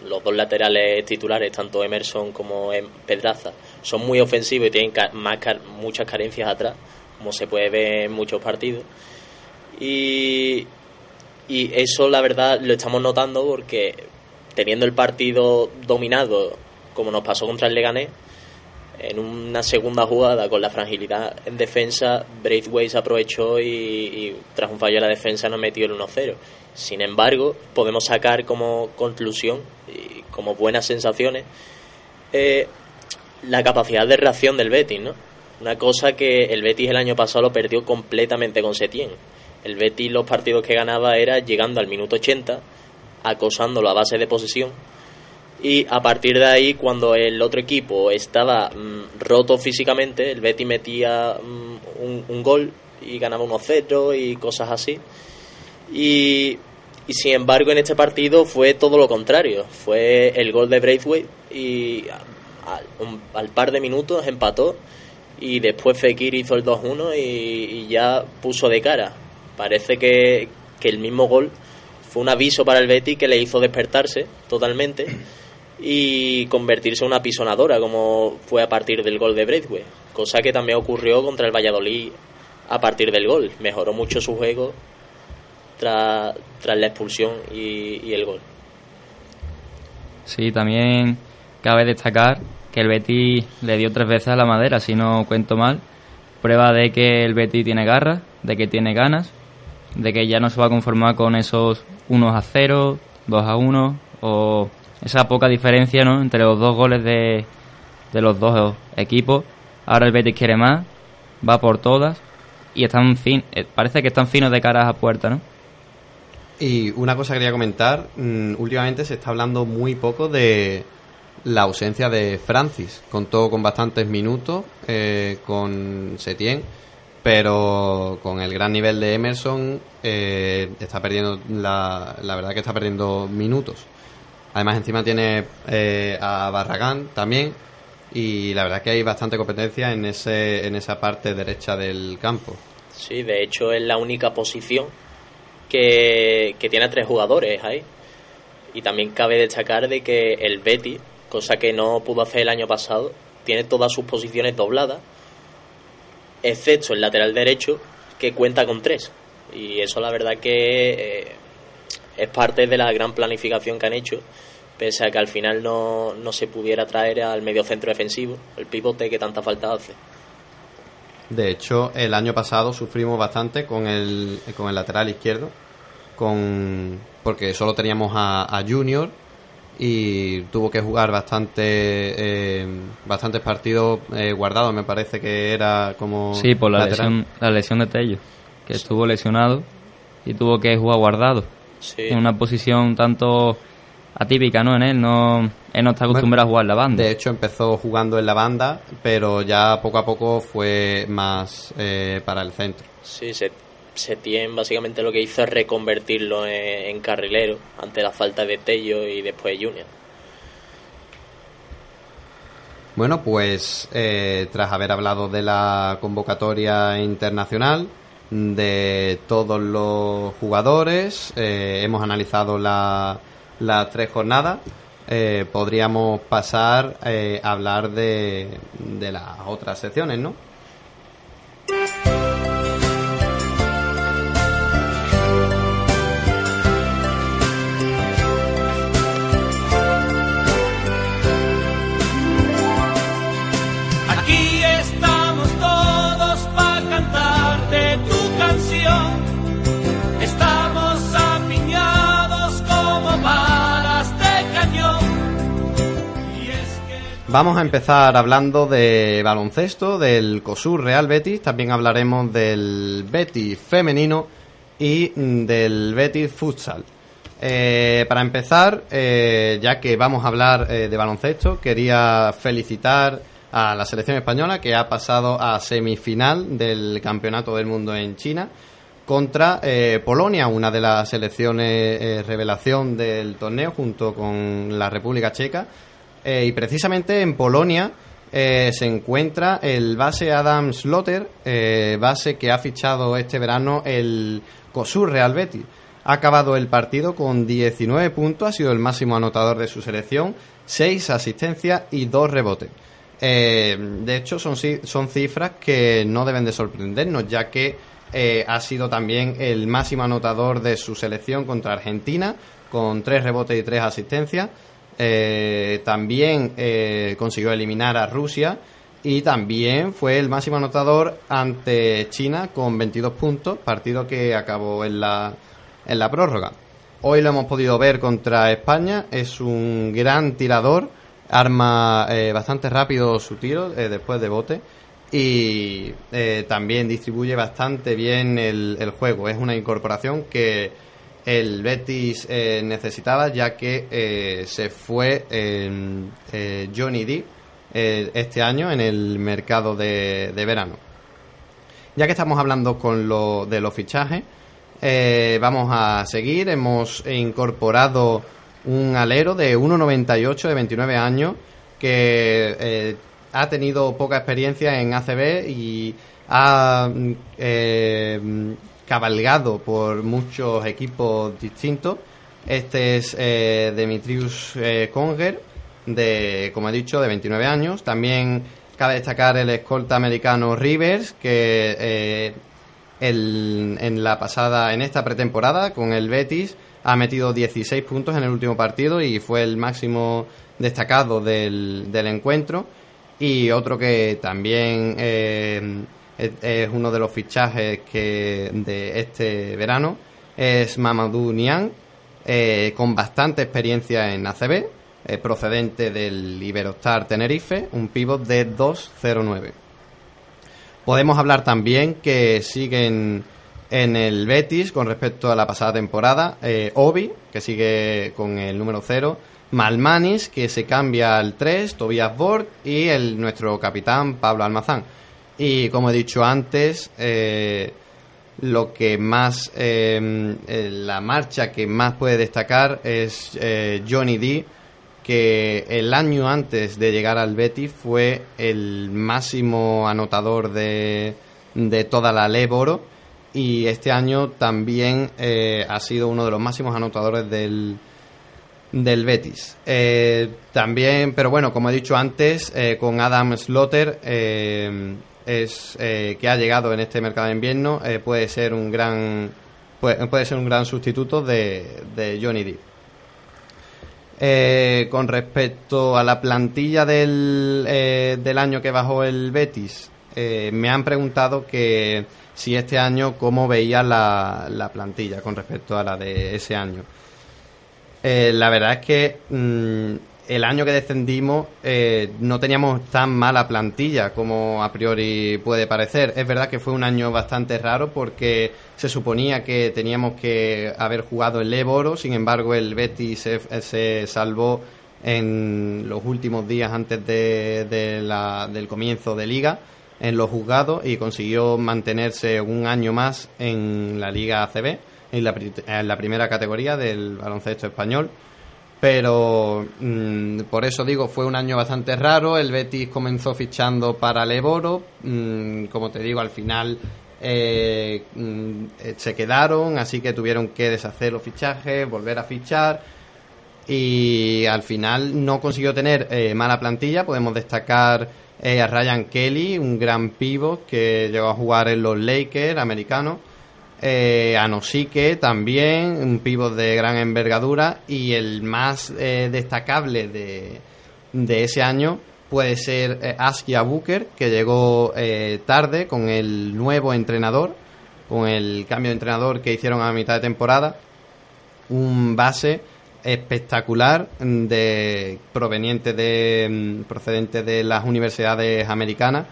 Los dos laterales titulares, tanto Emerson como em- Pedraza, son muy ofensivos y tienen muchas carencias atrás, como se puede ver en muchos partidos. Y, y eso la verdad lo estamos notando porque teniendo el partido dominado como nos pasó contra el Leganés, en una segunda jugada con la fragilidad en defensa, Braithwaite se aprovechó y, tras un fallo de la defensa nos metió el 1-0. Sin embargo, podemos sacar como conclusión y como buenas sensaciones eh, la capacidad de reacción del Betis, ¿no? Una cosa que el Betis el año pasado lo perdió completamente con Setién. El Betis los partidos que ganaba era llegando al minuto 80, acosándolo a base de posesión y a partir de ahí cuando el otro equipo estaba mm, roto físicamente el Betis metía mm, un, gol y ganaba 1-0 y cosas así. Y, sin embargo en este partido fue todo lo contrario. Fue el gol de Braithwaite y al, par de minutos empató y después Fekir hizo el 2-1 y, y, ya puso de cara. Parece que, que el mismo gol fue un aviso para el Betis que le hizo despertarse totalmente y convertirse en una pisonadora como fue a partir del gol de Braithwaite, cosa que también ocurrió contra el Valladolid a partir del gol. Mejoró mucho su juego tras, tras la expulsión y, el gol. Sí, también cabe destacar que el Betis le dio tres veces a la madera, si no cuento mal. Prueba de que el Betis tiene garra, de que tiene ganas, de que ya no se va a conformar con esos 1 a 0, 2 a 1 o esa poca diferencia ¿no? entre los dos goles de, de los dos equipos. Ahora el Betis quiere más, va por todas y están fin, eh, parece que están finos de cara a puerta, ¿no? Y una cosa que quería comentar, mm, últimamente se está hablando muy poco de la ausencia de Francis. Contó con bastantes minutos eh, con Setien, pero con el gran nivel de Emerson eh, está perdiendo la, la verdad que está perdiendo minutos. Además, encima tiene eh, a Barragán también. Y la verdad que hay bastante competencia en, ese, en esa parte derecha del campo. Sí, de hecho es la única posición que, que tiene tres jugadores ahí. Y también cabe destacar de que el Betty, cosa que no pudo hacer el año pasado, tiene todas sus posiciones dobladas, excepto el lateral derecho, que cuenta con tres. Y eso la verdad que eh, es parte de la gran planificación que han hecho pese a que al final no, no se pudiera traer al medio centro defensivo, el pivote que tanta falta hace. De hecho, el año pasado sufrimos bastante con el, con el lateral izquierdo, con porque solo teníamos a, Junior y tuvo que jugar bastante eh, bastantes partidos eh, guardados, me parece que era como... Sí, por la, lesión, la lesión de Tello, que estuvo lesionado y tuvo que jugar guardado. En una posición tanto atípica, ¿no? En él no, él no está acostumbrado a jugar la banda. De hecho, empezó jugando en la banda, pero ya poco a poco fue más eh, para el centro. Sí, se, tiene básicamente lo que hizo es reconvertirlo en, carrilero ante la falta de Tello y después Junior. Bueno, pues eh, tras haber hablado de la convocatoria internacional, de todos los jugadores, eh, hemos analizado la, las tres jornadas, eh, podríamos pasar eh, a hablar de, de las otras secciones, ¿no? Vamos a empezar hablando de baloncesto, del COSUR Real Betis, también hablaremos del Betis femenino y del Betis futsal. Eh, para empezar, eh, ya que vamos a hablar eh, de baloncesto, quería felicitar a la selección española que ha pasado a semifinal del Campeonato del Mundo en China contra Polonia, una de las selecciones revelación del torneo junto con la República Checa eh, y precisamente en Polonia eh, se encuentra el base Adam Slotter, eh, base que ha fichado este verano el COSUR Real Betis. Ha acabado el partido con 19 puntos, ha sido el máximo anotador de su selección, 6 asistencias y 2 rebotes. De hecho, son, son cifras que no deben de sorprendernos, ya que ha sido también el máximo anotador de su selección contra Argentina, con tres rebotes y tres asistencias. Eh, también eh, consiguió eliminar a Rusia y también fue el máximo anotador ante China con 22 puntos, partido que acabó en la, en la prórroga. Hoy lo hemos podido ver contra España, es un gran tirador, arma eh, bastante rápido su tiro eh, después de bote y también distribuye bastante bien el, el juego. Es una incorporación que el Betis eh, necesitaba ya que eh, se fue eh, Johnny D este año en el mercado de, de verano. Ya que estamos hablando con lo, de los fichajes, vamos a seguir. Hemos incorporado un alero de 1,98 de 29 años que ha tenido poca experiencia en ACB y ha mm, cabalgado por muchos equipos distintos. Este es eh, Demetrius eh, Conger, de, como he dicho, de 29 años. También cabe destacar el escolta americano Rivers, que eh, el- en la pasada, en esta pretemporada con el Betis ha metido 16 puntos en el último partido y fue el máximo destacado del, del encuentro. Y otro que también eh, es, uno de los fichajes que de este verano es Mamadou Niang, eh, con bastante experiencia en ACB, eh, procedente del Iberostar Tenerife, un pívot de 2.09. Podemos hablar también que siguen en el Betis con respecto a la pasada temporada. Eh, Obi, que sigue con el número 0. Malmanis, que se cambia al 3. Tobias Borg y el, nuestro capitán Pablo Almazán. Y como he dicho antes, eh, lo que más. eh, eh, la marcha que más puede destacar es Johnny D que el año antes de llegar al Betis fue el máximo anotador de, de toda la Leboro y este año también ha sido uno de los máximos anotadores del, del Betis. También, pero bueno, como he dicho antes, con Adam Slotter, es, eh, que ha llegado en este mercado de invierno, eh, puede ser un gran puede, puede ser un gran sustituto de, de Johnny Depp. Eh, con respecto a la plantilla del, del año que bajó el Betis, me han preguntado que si este año cómo veía la, la plantilla con respecto a la de ese año. La verdad es que mm, el año que descendimos eh, no teníamos tan mala plantilla como a priori puede parecer. Es verdad que fue un año bastante raro porque se suponía que teníamos que haber jugado el Leboro, sin embargo el Betis se, salvó en los últimos días antes de, la- del comienzo de liga en los juzgados y consiguió mantenerse un año más en la Liga ACB, en la, en la primera categoría del baloncesto español. Pero mm, por eso digo, fue un año bastante raro. El Betis comenzó fichando para Leboro. mm, como te digo, al final eh, mm, se quedaron, así que tuvieron que deshacer los fichajes, volver a fichar. Y al final no consiguió tener eh, mala plantilla. Podemos destacar eh, a Ryan Kelly, un gran pivot que llegó a jugar en los Lakers americanos. Eh, a Nosique también, un pivot de gran envergadura. Y el más eh, destacable de, de ese año puede ser eh, Askia Booker, que llegó eh, tarde con el nuevo entrenador, con el cambio de entrenador que hicieron a mitad de temporada. Un base espectacular de proveniente de mm, procedente de las universidades americanas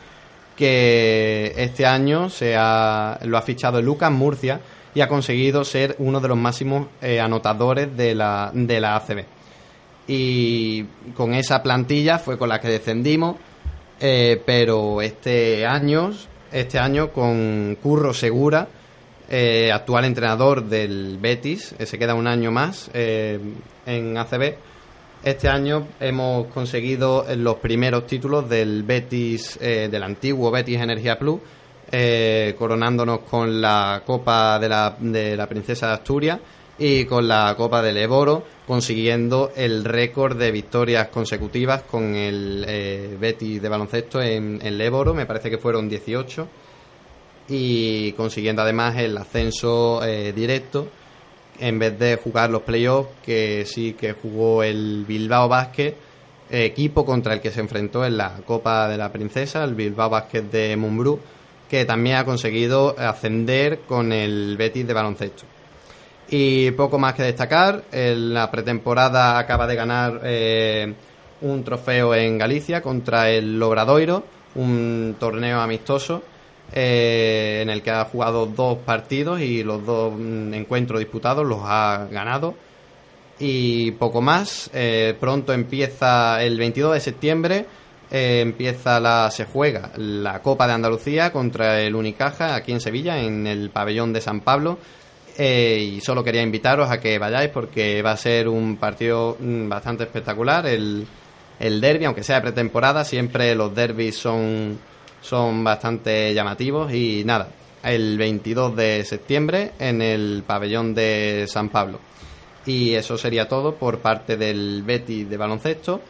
que este año se ha, lo ha fichado Lucas Murcia y ha conseguido ser uno de los máximos eh, anotadores de la, de la ACB. Y con esa plantilla fue con la que descendimos, eh, pero este año, este año con Curro Segura, eh, actual entrenador del Betis, se queda un año más en ACB. Este año hemos conseguido los primeros títulos del Betis, eh, del antiguo Betis Energía Plus, eh, coronándonos con la Copa de la, de la Princesa de Asturias y con la Copa del Eboro, consiguiendo el récord de victorias consecutivas con el eh, Betis de baloncesto en, el Eboro, me parece que fueron 18, y consiguiendo además el ascenso eh, directo en vez de jugar los playoffs, que sí que jugó el Bilbao Basket, equipo contra el que se enfrentó en la Copa de la Princesa, el Bilbao Basket de Mumbrú, que también ha conseguido ascender con el Betis de baloncesto. Y poco más que destacar, en la pretemporada acaba de ganar eh, un trofeo en Galicia contra el Lobradoiro, un torneo amistoso eh, en el que ha jugado dos partidos y los dos mm, encuentros disputados los ha ganado. Y poco más, eh, pronto empieza el 22 de septiembre, eh, empieza la, se juega la Copa de Andalucía contra el Unicaja aquí en Sevilla, en el pabellón de San Pablo. y solo quería invitaros a que vayáis porque va a ser un partido mm, bastante espectacular. El, el derby, aunque sea pretemporada, siempre los derbis son son bastante llamativos y nada, el 22 de septiembre en el pabellón de San Pablo. Y eso sería todo por parte del Betis de baloncesto.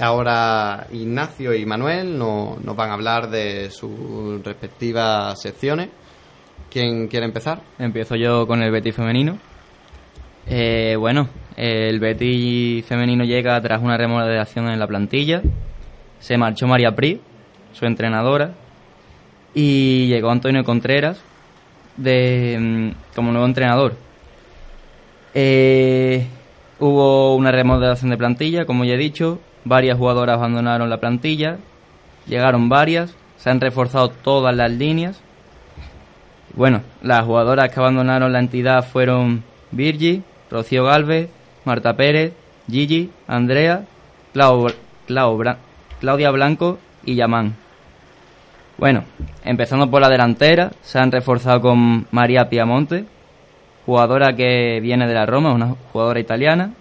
Ahora Ignacio y Manuel nos van a hablar de sus respectivas secciones. ¿Quién quiere empezar? Empiezo yo con el Betis femenino. Eh, bueno, el Betis femenino llega tras una remodelación en la plantilla. Se marchó María Pri, su entrenadora, y llegó Antonio Contreras de, mm, como nuevo entrenador. Eh, hubo una remodelación de plantilla, como ya he dicho, varias jugadoras abandonaron la plantilla, llegaron varias, se han reforzado todas las líneas. Bueno, las jugadoras que abandonaron la entidad fueron Virgi, Rocío Galvez, Marta Pérez, Gigi, Andrea, Claudia Blanco y Yamán. Bueno, empezando por la delantera, se han reforzado con María Piamonte, jugadora que viene de la Roma, una jugadora italiana,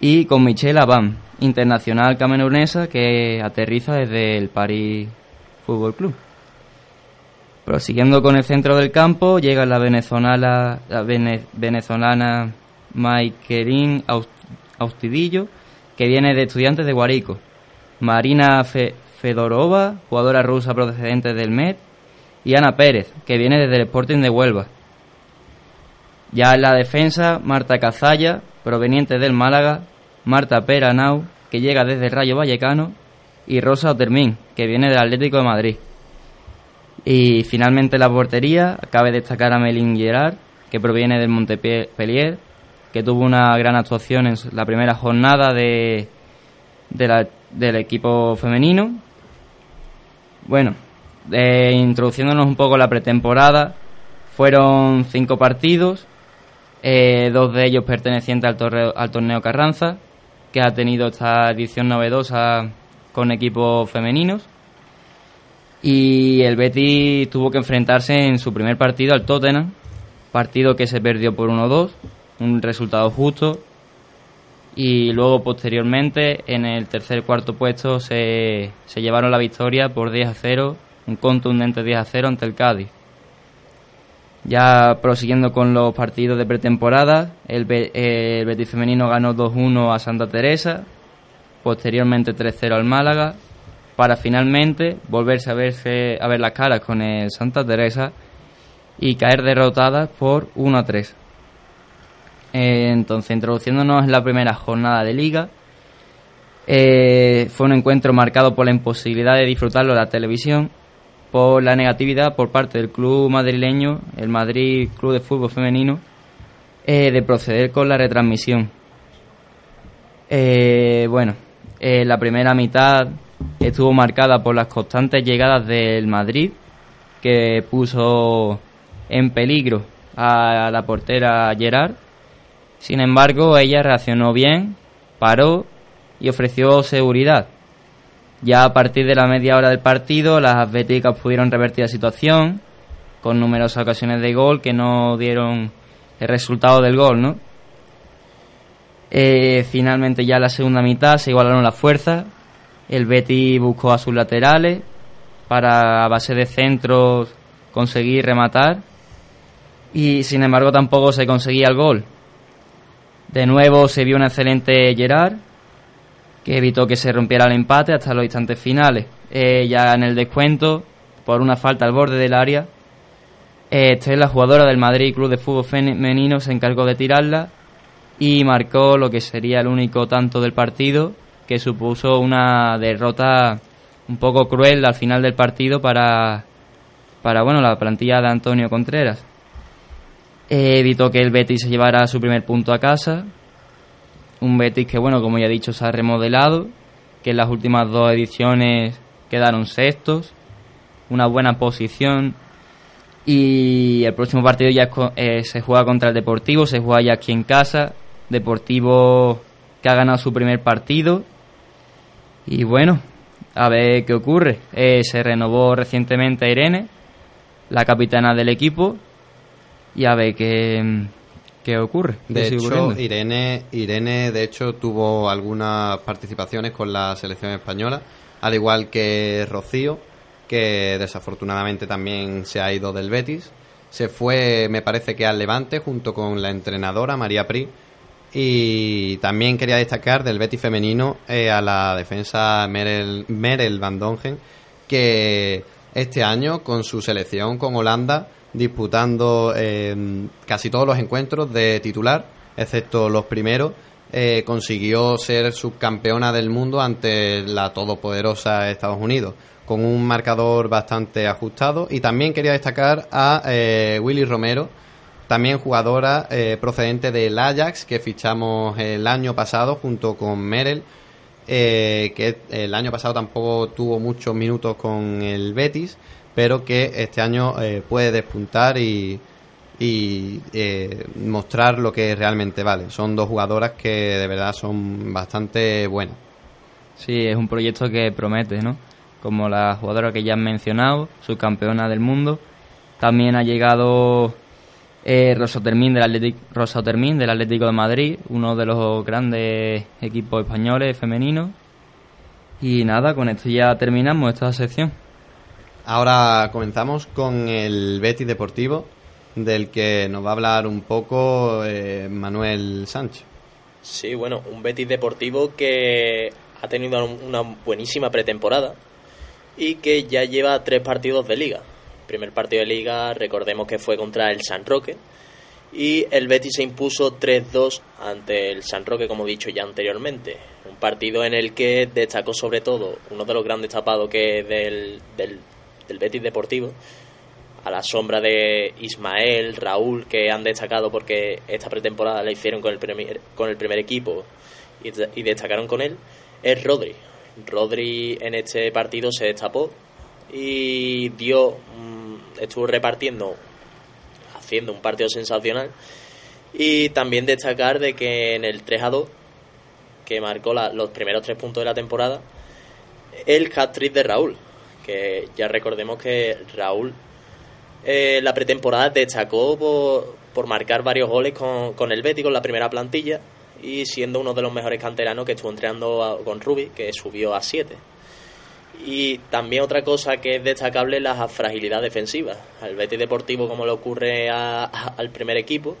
y con Michelle Abam, internacional camerunesa que aterriza desde el Paris Fútbol Club. Prosiguiendo con el centro del campo, llega la venezolana, la venezolana Austidillo, que viene de estudiantes de Guarico. Marina Fe, Fedorova, jugadora rusa procedente del Met, y Ana Pérez, que viene desde el Sporting de Huelva. Ya en la defensa, Marta Cazalla, proveniente del Málaga, Marta Peranau, que llega desde Rayo Vallecano, y Rosa Otermín, que viene del Atlético de Madrid. Y finalmente la portería, cabe destacar a Melin Gerard, que proviene del Montpellier, que tuvo una gran actuación en la primera jornada de, del equipo femenino bueno, eh, introduciéndonos un poco la pretemporada, fueron cinco partidos, eh, dos de ellos pertenecientes al, al torneo Carranza, que ha tenido esta edición novedosa con equipos femeninos. Y el Betis tuvo que enfrentarse en su primer partido al Tottenham, partido que se perdió por 1-2, un resultado justo, y luego posteriormente en el tercer cuarto puesto se, se llevaron la victoria por 10 a 0, un contundente 10 a 0 ante el Cádiz. Ya prosiguiendo con los partidos de pretemporada, el, el Betis femenino ganó 2-1 a Santa Teresa, posteriormente 3-0 al Málaga, para finalmente volverse a, verse, a ver las caras con el Santa Teresa y caer derrotadas por 1 3. Eh, entonces, introduciéndonos en la primera jornada de liga, eh, fue un encuentro marcado por la imposibilidad de disfrutarlo de la televisión, por la negatividad por parte del club madrileño, el Madrid Club de Fútbol Femenino, eh, de proceder con la retransmisión. bueno, la primera mitad estuvo marcada por las constantes llegadas del Madrid, que puso en peligro a la portera Gerard sin embargo, ella reaccionó bien, paró y ofreció seguridad. Ya a partir de la media hora del partido, las atléticas pudieron revertir la situación con numerosas ocasiones de gol que no dieron el resultado del gol, ¿no? Eh, finalmente ya en la segunda mitad se igualaron las fuerzas. El Betty buscó a sus laterales para a base de centros conseguir rematar y sin embargo tampoco se conseguía el gol. De nuevo se vio un excelente Gerard que evitó que se rompiera el empate hasta los instantes finales. Eh, ya en el descuento, por una falta al borde del área, eh, la jugadora del Madrid Club de Fútbol Femenino, se encargó de tirarla y marcó lo que sería el único tanto del partido, que supuso una derrota un poco cruel al final del partido para, para bueno, la plantilla de Antonio Contreras. Eh, evitó que el Betis se llevara su primer punto a casa. Un Betis que, bueno, como ya he dicho, se ha remodelado, que en las últimas dos ediciones quedaron sextos, una buena posición. Y el próximo partido ya eh, se juega contra el Deportivo, se juega ya aquí en casa. Deportivo que ha ganado su primer partido. Y bueno, a ver qué ocurre. Eh, se renovó recientemente Irene, la capitana del equipo, y a ver qué, qué ocurre. De hecho, Irene, Irene, de hecho, tuvo algunas participaciones con la selección española, al igual que Rocío, que desafortunadamente también se ha ido del Betis. Se fue, me parece que al Levante, junto con la entrenadora María Pri y también quería destacar del Betis femenino eh, a la defensa Merel, Merel Van Dongen, que este año con su selección con Holanda, disputando em, casi todos los encuentros de titular, excepto los primeros, eh, consiguió ser subcampeona del mundo ante la todopoderosa Estados Unidos, con un marcador bastante ajustado. Y también quería destacar a eh, Willy Romero, también jugadora eh, procedente del Ajax que fichamos el año pasado junto con Merel, eh, que el año pasado tampoco tuvo muchos minutos con el Betis, pero que este año eh, puede despuntar y, y mostrar lo que realmente vale. Son dos jugadoras que de verdad son bastante buenas. Sí, es un proyecto que promete, ¿no? Como la jugadora que ya han mencionado, subcampeona del mundo. También ha llegado eh, Rosotermín del, Atlético, del Atlético de Madrid, uno de los grandes equipos españoles femeninos. Y nada, con esto ya terminamos esta sección. Ahora comenzamos con el Betis Deportivo, del que nos va a hablar un poco eh, Manuel Sánchez. Sí, bueno, un Betis Deportivo que ha tenido una buenísima pretemporada y que ya lleva tres partidos de liga primer partido de liga, recordemos que fue contra el San Roque. Y el Betis se impuso 3-2 ante el San Roque, como he dicho ya anteriormente. Un partido en el que destacó sobre todo uno de los grandes tapados que del, Betis Deportivo, a la sombra de Ismael, Raúl, que han destacado porque esta pretemporada la hicieron con el primer, con el primer equipo y, destacaron con él, es Rodri. Rodri en este partido se destapó y dio estuvo repartiendo, haciendo un partido sensacional. Y también destacar de que en el 3 a 2, que marcó los primeros tres puntos de la temporada, el hat de Raúl. Que ya recordemos que Raúl eh, la pretemporada destacó por, por marcar varios goles con, con el Betis, con la primera plantilla, y siendo uno de los mejores canteranos que estuvo entrenando con Rubi, que subió a 7. Y también otra cosa que es destacable la fragilidad defensiva. Al Betis Deportivo, como le ocurre al primer equipo,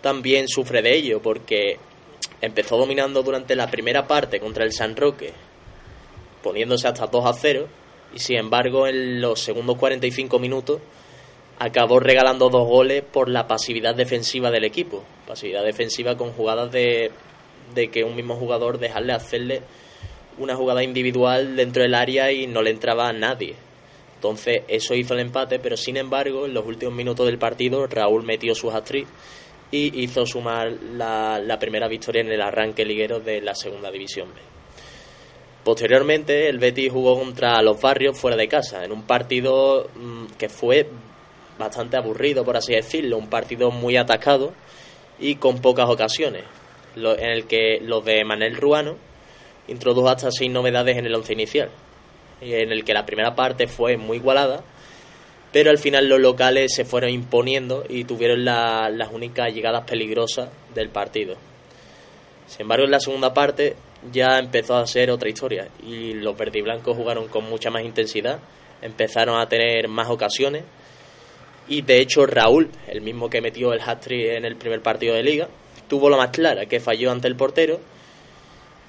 también sufre de ello porque empezó dominando durante la primera parte contra el San Roque, poniéndose hasta 2 a 0, y sin embargo en los segundos 45 minutos acabó regalando dos goles por la pasividad defensiva del equipo. Pasividad defensiva con jugadas de, de que un mismo jugador dejarle hacerle una jugada individual dentro del área y no le entraba a nadie. Entonces eso hizo el empate, pero sin embargo en los últimos minutos del partido Raúl metió su hat y hizo sumar la, la, primera victoria en el arranque liguero de la segunda división B. Posteriormente el Betis jugó contra los Barrios fuera de casa, en un partido mm, que fue bastante aburrido, por así decirlo, un partido muy atacado y con pocas ocasiones, en el que los de Manel Ruano introdujo hasta seis novedades en el once inicial, en el que la primera parte fue muy igualada, pero al final los locales se fueron imponiendo y tuvieron las únicas llegadas peligrosas del partido. Sin embargo, en la segunda parte ya empezó a ser otra historia y los verdiblancos jugaron con mucha más intensidad, empezaron a tener más ocasiones Y de hecho Raúl, el mismo que metió el hat-trick en el primer partido de liga, tuvo la más clara, que falló ante el portero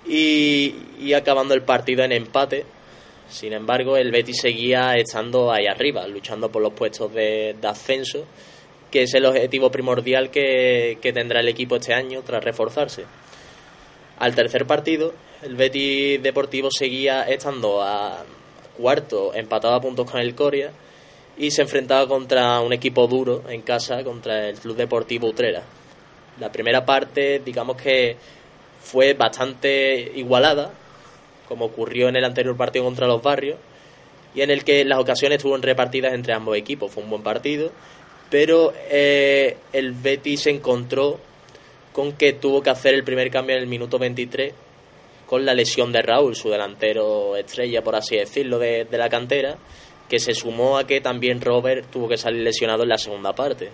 y, acabando el partido en empate. Sin embargo, el Betis seguía estando ahí arriba, luchando por los puestos de, de ascenso, que es el objetivo primordial que, que tendrá el equipo este año tras reforzarse. Al tercer partido, el Betis Deportivo seguía estando a cuarto, empatado a puntos con el Coria, y se enfrentaba contra un equipo duro en casa, contra el Club Deportivo Utrera. La primera parte, digamos que fue bastante igualada, como ocurrió en el anterior partido contra los barrios, y en el que las ocasiones estuvieron repartidas entre ambos equipos. Fue un buen partido, pero eh, el Betis se encontró con que tuvo que hacer el primer cambio en el minuto 23 con la lesión de Raúl, su delantero estrella, por así decirlo, de, la cantera, que se sumó a que también Robert tuvo que salir lesionado en la segunda parte.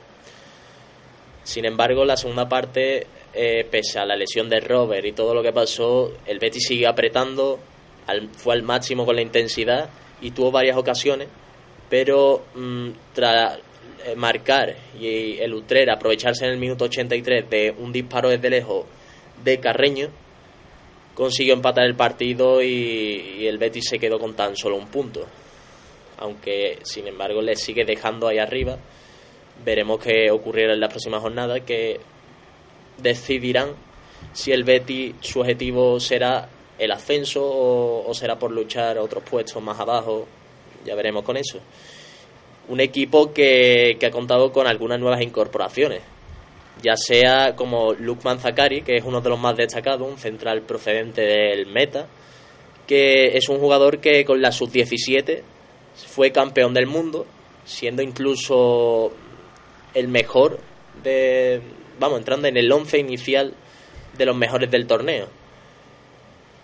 Sin embargo, la segunda parte, eh, pese a la lesión de Robert y todo lo que pasó, el Betis sigue apretando, al, fue al máximo con la intensidad y tuvo varias ocasiones, pero mm, tras marcar y el Utrera aprovecharse en el minuto 83 de un disparo desde lejos de Carreño, consiguió empatar el partido y, el Betis se quedó con tan solo un punto aunque sin embargo le sigue dejando ahí arriba. Veremos qué ocurrirá en las próximas jornadas, que decidirán si el Betty su objetivo será el ascenso o, o será por luchar otros puestos más abajo. Ya veremos con eso. Un equipo que, ha contado con algunas nuevas incorporaciones, ya sea como Lukman Zakari, que es uno de los más destacados, un central procedente del Meta, que es un jugador que con la sub-17 fue campeón del mundo, siendo incluso el mejor de, vamos, entrando en el once inicial de los mejores del torneo.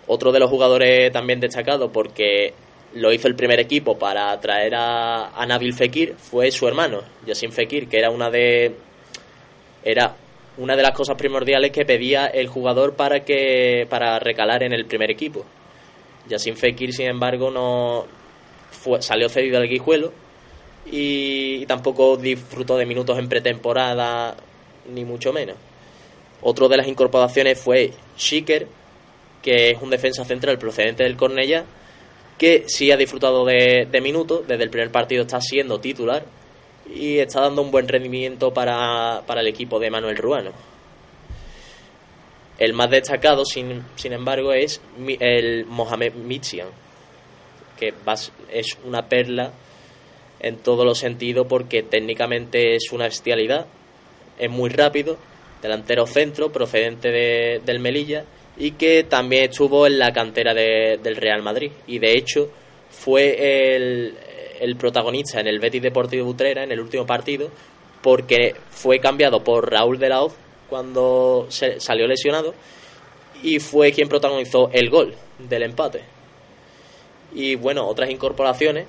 Otro de los jugadores también destacados porque lo hizo el primer equipo para traer a, a Nabil Fekir fue su hermano, Yassin Fekir, que era una de era una de las cosas primordiales que pedía el jugador para que para recalar en el primer equipo. Yassin Fekir, sin embargo, no, fue, salió cedido al Guijuelo y, tampoco disfrutó de minutos en pretemporada, ni mucho menos. Otro de las incorporaciones fue Schicker, que es un defensa central procedente del Cornella, que sí ha disfrutado de, de minutos, desde el primer partido está siendo titular y está dando un buen rendimiento para, para el equipo de Manuel Ruano. El más destacado, sin, sin embargo, es el Mohamed Michian, que es una perla en todos los sentidos porque técnicamente es una bestialidad, es muy rápido, delantero centro procedente de, del Melilla y que también estuvo en la cantera de, del Real Madrid y de hecho fue el, protagonista en el Betis Deportivo Utrera en el último partido porque fue cambiado por Raúl de la Hoz cuando se salió lesionado y fue quien protagonizó el gol del empate. Y bueno, otras incorporaciones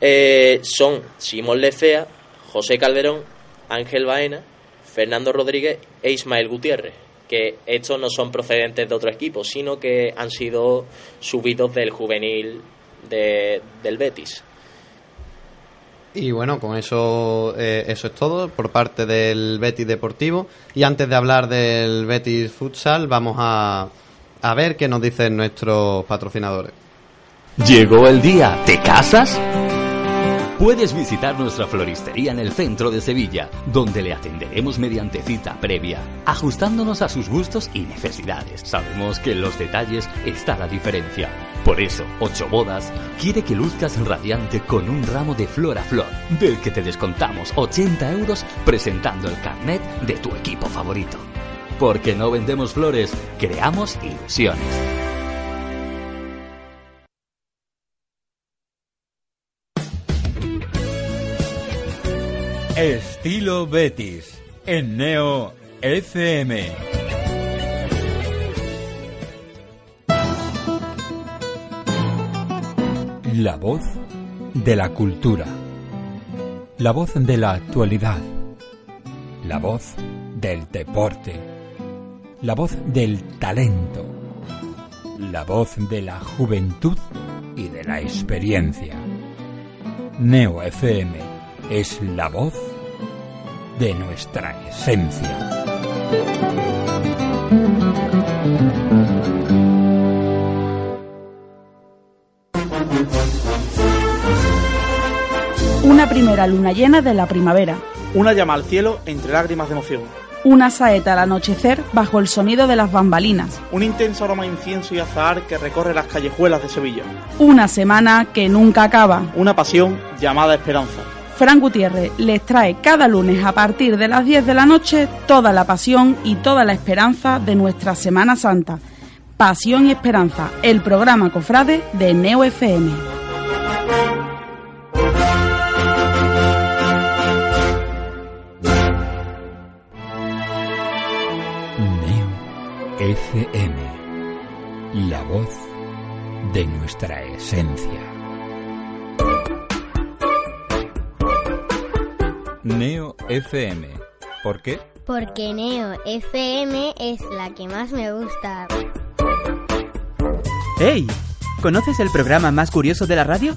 eh, son Simón Lecea, José Calderón, Ángel Baena, Fernando Rodríguez e Ismael Gutiérrez, que estos no son procedentes de otro equipo, sino que han sido subidos del juvenil de, del Betis. Y bueno, con eso, eh, eso es todo por parte del Betis Deportivo. Y antes de hablar del Betis Futsal, vamos a, a ver qué nos dicen nuestros patrocinadores. Llegó el día, ¿te casas? Puedes visitar nuestra floristería en el centro de Sevilla, donde le atenderemos mediante cita previa, ajustándonos a sus gustos y necesidades. Sabemos que en los detalles está la diferencia. Por eso, Ocho Bodas quiere que luzcas radiante con un ramo de flor a flor, del que te descontamos 80 euros presentando el carnet de tu equipo favorito. Porque no vendemos flores, creamos ilusiones. Estilo Betis en Neo FM. La voz de la cultura. La voz de la actualidad. La voz del deporte. La voz del talento. La voz de la juventud y de la experiencia. Neo FM es la voz de nuestra esencia. Una primera luna llena de la primavera. Una llama al cielo entre lágrimas de emoción. Una saeta al anochecer bajo el sonido de las bambalinas. Un intenso aroma de incienso y azahar que recorre las callejuelas de Sevilla. Una semana que nunca acaba. Una pasión llamada esperanza. Fran Gutiérrez les trae cada lunes a partir de las 10 de la noche toda la pasión y toda la esperanza de nuestra Semana Santa. Pasión y Esperanza, el programa cofrade de Neo FM. Neo FM, la voz de nuestra esencia. Neo FM. ¿Por qué? Porque Neo FM es la que más me gusta. ¡Hey! ¿Conoces el programa más curioso de la radio?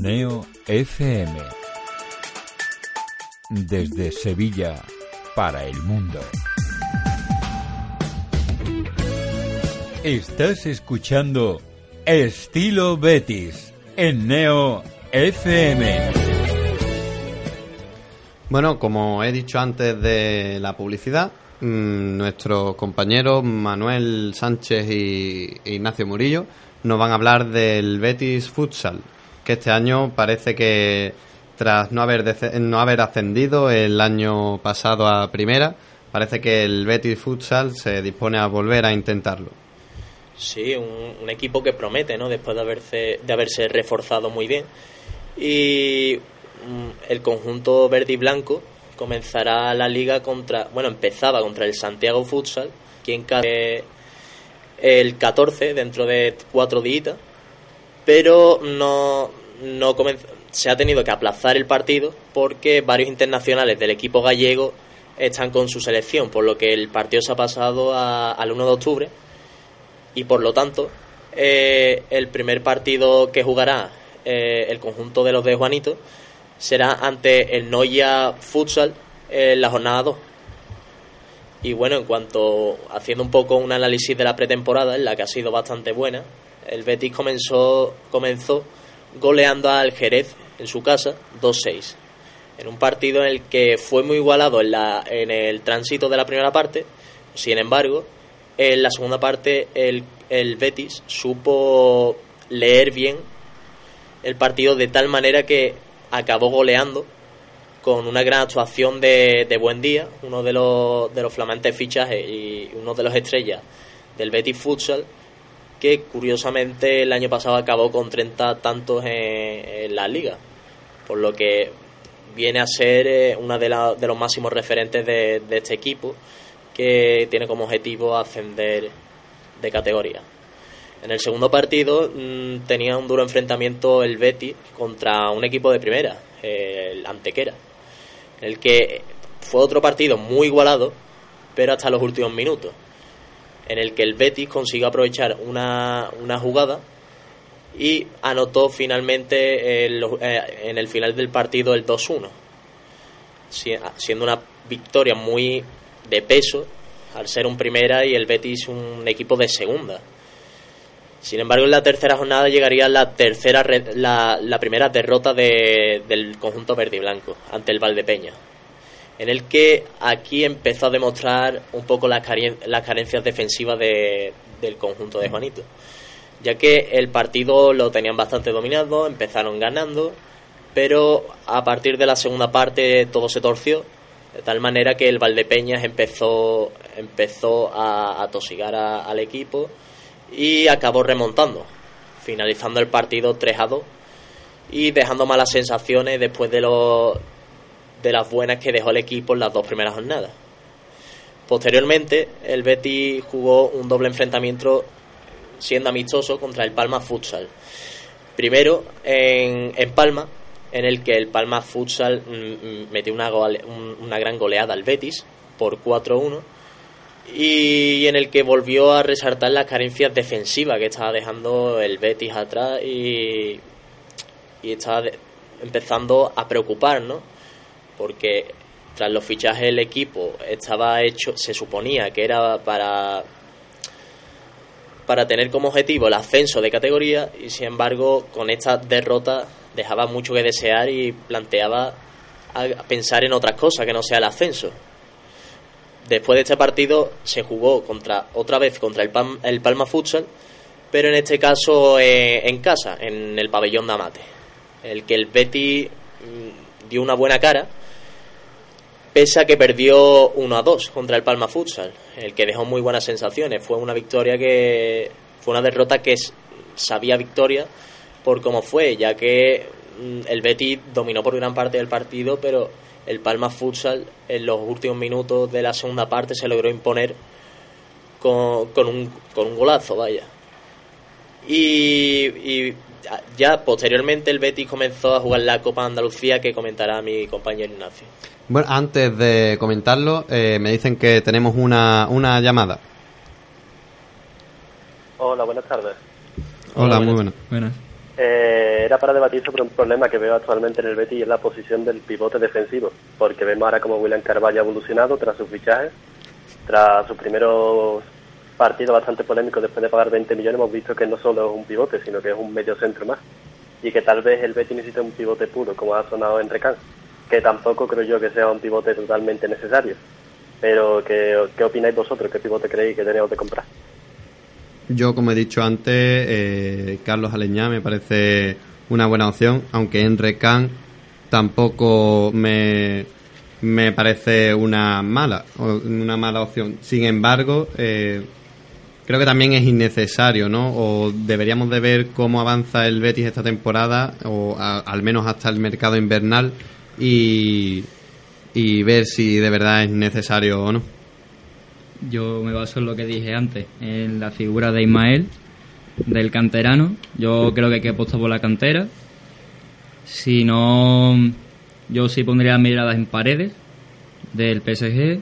Neo FM. Desde Sevilla para el mundo. Estás escuchando Estilo Betis en Neo FM. Bueno, como he dicho antes de la publicidad, mm, nuestros compañeros Manuel Sánchez y Ignacio Murillo nos van a hablar del Betis Futsal, que este año parece que tras no haber, no haber ascendido el año pasado a primera, parece que el Betis Futsal se dispone a volver a intentarlo. Sí, un, un equipo que promete, ¿no? Después de haberse, de haberse reforzado muy bien. Y mm, el conjunto verde y blanco comenzará la liga contra, bueno, empezaba contra el Santiago Futsal, quien cae el 14 dentro de cuatro días, pero no, no se ha tenido que aplazar el partido porque varios internacionales del equipo gallego están con su selección, por lo que el partido se ha pasado a- al 1 de octubre y por lo tanto eh, el primer partido que jugará eh, el conjunto de los de Juanito será ante el Noya Futsal en la jornada 2. Y bueno, en cuanto haciendo un poco un análisis de la pretemporada, en la que ha sido bastante buena, el Betis comenzó, comenzó goleando al Jerez en su casa 2-6. En un partido en el que fue muy igualado en, la, en el tránsito de la primera parte, sin embargo, en la segunda parte el, el Betis supo leer bien el partido de tal manera que acabó goleando con una gran actuación de, de buen día, uno de los, de los flamantes fichajes y uno de los estrellas del Betis Futsal, que curiosamente el año pasado acabó con 30 tantos en, la liga, por lo que viene a ser eh, una de, de los máximos referentes de, este equipo, que tiene como objetivo ascender de categoría. En el segundo partido mm, tenía un duro enfrentamiento el Betis contra un equipo de primera, el Antequera, el que fue otro partido muy igualado, pero hasta los últimos minutos, en el que el Betis consiguió aprovechar una, una jugada y anotó finalmente el- eh, en el final del partido el 2-1, si- siendo una victoria muy de peso al ser un primera y el Betis un equipo de segunda. Sin embargo, en la tercera jornada llegaría la tercera la, la primera derrota de- del conjunto verde y blanco ante el Valdepeña, en el que aquí empezó a demostrar un poco las, caren- las carencias defensivas de- del conjunto de Juanito, ya que el partido lo tenían bastante dominado, empezaron ganando, pero a partir de la segunda parte todo se torció, de tal manera que el Valdepeñas empezó, empezó a, a tosigar a- al equipo y acabó remontando. finalizando el partido 3 a 2 y dejando malas sensaciones después de, los de las buenas que dejó el equipo en las dos primeras jornadas. Posteriormente, el Betis jugó un doble enfrentamiento siendo amistoso contra el Palma Futsal. Primero en, en Palma, en el que el Palma Futsal mm, mm, metió una, una gran goleada al Betis por 4-1 y en el que volvió a resaltar las carencias defensivas que estaba dejando el Betis atrás y, y estaba empezando a preocupar, ¿no? Porque tras los fichajes del equipo estaba hecho, se suponía que era para para tener como objetivo el ascenso de categoría y sin embargo con esta derrota dejaba mucho que desear y planteaba pensar en otras cosas que no sea el ascenso. Después de este partido se jugó contra otra vez contra el, el Palma Futsal, pero en este caso eh, en casa, en el pabellón de Amate, el que el Betty mm, dio una buena cara, pese a que perdió 1 a 2 contra el Palma Futsal, el que dejó muy buenas sensaciones. Fue una victoria que fue una derrota que sabía victoria por cómo fue, ya que mm, el Betty dominó por gran parte del partido, pero el Palma Futsal en los últimos minutos de la segunda parte se logró imponer con, con, un, con un golazo, vaya. Y, ya posteriormente el Betis comenzó a jugar la Copa Andalucía que comentará mi compañero Ignacio. Bueno, antes de comentarlo, eh, me dicen que tenemos una, una llamada. Hola, buenas tardes. Hola, muy buenas. buenas. Eh, era para debatir sobre un problema que veo actualmente en el Betis y es la posición del pivote defensivo, porque vemos ahora como William Carvalho ha evolucionado tras sus fichajes, tras sus primeros partidos bastante polémicos después de pagar 20 millones, hemos visto que no solo es un pivote, sino que es un medio centro más, y que tal vez el Betis necesita un pivote puro, como ha sonado en Recán, que tampoco creo yo que sea un pivote totalmente necesario. Pero, ¿qué, qué opináis vosotros? ¿Qué pivote creéis que tenemos que comprar? Yo, como he dicho antes, eh, Carlos Aleñá me parece una buena opción, aunque Enre Can tampoco me, me parece una mala, una mala opción. Sin embargo, eh, creo que también es innecesario, ¿no? O deberíamos de ver cómo avanza el Betis esta temporada, o al menos hasta el mercado invernal, y, y ver si de verdad es necesario o no. Yo me baso en lo que dije antes, en la figura de Ismael, del canterano. Yo creo que hay que apostar por la cantera. Si no, yo sí pondría miradas en paredes del PSG.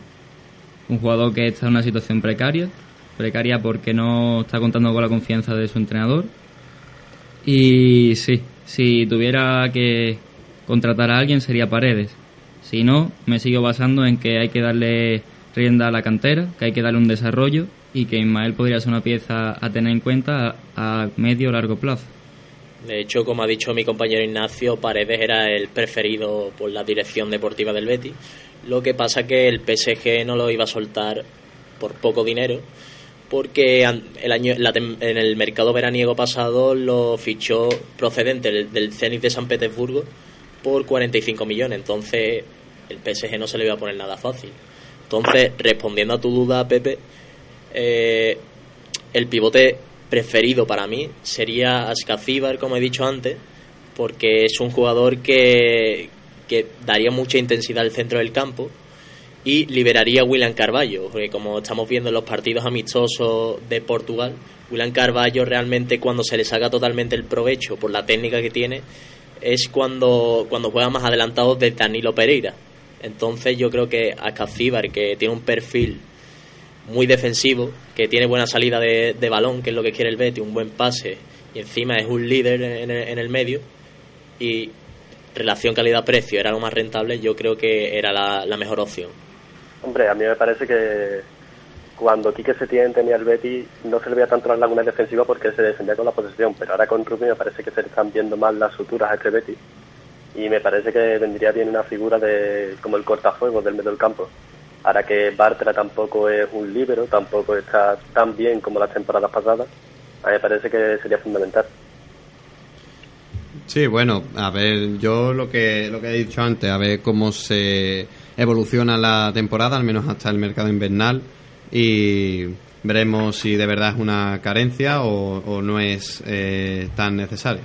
Un jugador que está en una situación precaria. Precaria porque no está contando con la confianza de su entrenador. Y sí, si tuviera que contratar a alguien sería Paredes. Si no, me sigo basando en que hay que darle rienda a la cantera, que hay que darle un desarrollo y que Ismael podría ser una pieza a tener en cuenta a, medio o largo plazo. De hecho, como ha dicho mi compañero Ignacio, Paredes era el preferido por la dirección deportiva del Betis. Lo que pasa que el PSG no lo iba a soltar por poco dinero, porque el año, en el mercado veraniego pasado lo fichó procedente del, del Zenit de San Petersburgo por 45 millones. Entonces, el PSG no se le iba a poner nada fácil. Entonces, respondiendo a tu duda, Pepe, eh, el pivote preferido para mí sería Ascacíbar, como he dicho antes, porque es un jugador que, que daría mucha intensidad al centro del campo y liberaría a William Carballo, porque como estamos viendo en los partidos amistosos de Portugal, William Carballo realmente cuando se le saca totalmente el provecho por la técnica que tiene es cuando, cuando juega más adelantado de Danilo Pereira. Entonces yo creo que Ascacíbar, que tiene un perfil muy defensivo, que tiene buena salida de, balón, que es lo que quiere el Betty, un buen pase, y encima es un líder en el, medio, y relación calidad-precio era lo más rentable, yo creo que era la, mejor opción. Hombre, a mí me parece que cuando Quique Setién tenía el Betty no se le veía tanto las lagunas defensivas porque se defendía con la posesión, pero ahora con Rubio me parece que se están viendo más las suturas a este Betty y me parece que vendría bien una figura de como el cortafuegos del medio del campo. Ahora que Bartra tampoco es un líbero, tampoco está tan bien como las temporadas pasadas, a mí me parece que sería fundamental. Sí, bueno, a ver, yo lo que lo que he dicho antes, a ver cómo se evoluciona la temporada, al menos hasta el mercado invernal y, veremos si de verdad es una carencia o, o no es eh, tan necesario.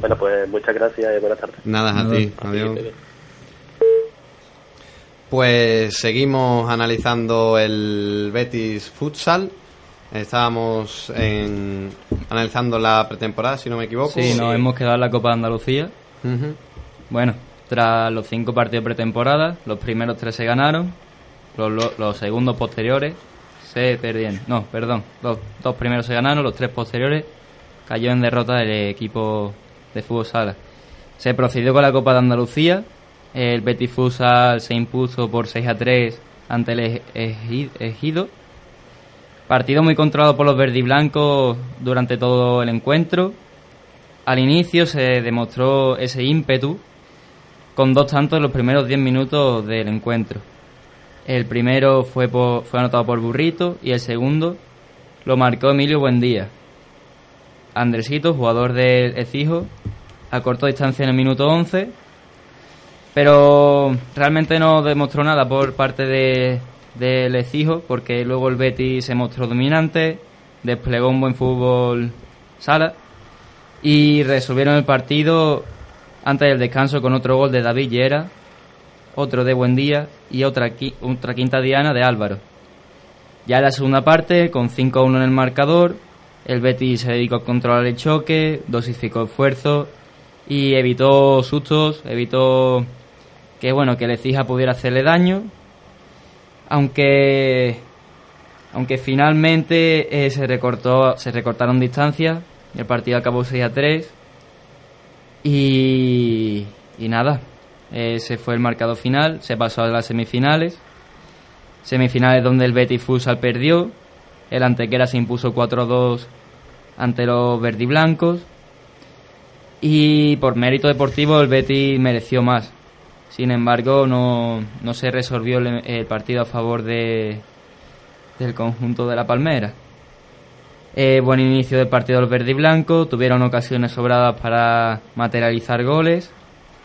Bueno, pues muchas gracias y buenas tardes. Nada, a Nada. ti. A ti, Adiós. Pues seguimos analizando el Betis Futsal. Estábamos en- analizando la pretemporada, si no me equivoco. Sí, nos hemos quedado en la Copa de Andalucía. Bueno, tras los cinco partidos pretemporada, los primeros tres se ganaron, los, los- segundos posteriores se perdieron. No, perdón, dos primeros se ganaron, los tres posteriores cayó en derrota el equipo de fútbol sala. Se procedió con la Copa de Andalucía, el Betis Futsal se impuso por 6 a 3 ante el Ej- Eji- Ejido. Partido muy controlado por los verdiblancos durante todo el encuentro. Al inicio se demostró ese ímpetu con dos tantos en los primeros 10 minutos del encuentro. El primero fue, por- fue anotado por Burrito y el segundo lo marcó Emilio Buendía. Andresito, jugador del Exijo, acortó distancia en el minuto 11, pero realmente no demostró nada por parte de del Exijo, porque luego el Betis se mostró dominante, desplegó un buen fútbol sala y resolvieron el partido antes del descanso con otro gol de David Llera, otro de Buendía y otra, qui- otra quinta diana de Álvaro. Ya en la segunda parte, con 5-1 en el marcador, el Betis se dedicó a controlar el choque, dosificó esfuerzos y evitó sustos, evitó que bueno que el Ecija pudiera hacerle daño, aunque aunque finalmente eh, se recortó se recortaron distancias, el partido acabó 6 a 3 y, y nada, ese fue el marcado final, se pasó a las semifinales, semifinales donde el Betis Futsal perdió, el Antequera se impuso 4-2 ante los verdiblancos y por mérito deportivo el Betis mereció más. Sin embargo, no, no se resolvió el, el partido a favor de, del conjunto de la Palmera. Eh, buen inicio del partido del verde y blanco, tuvieron ocasiones sobradas para materializar goles.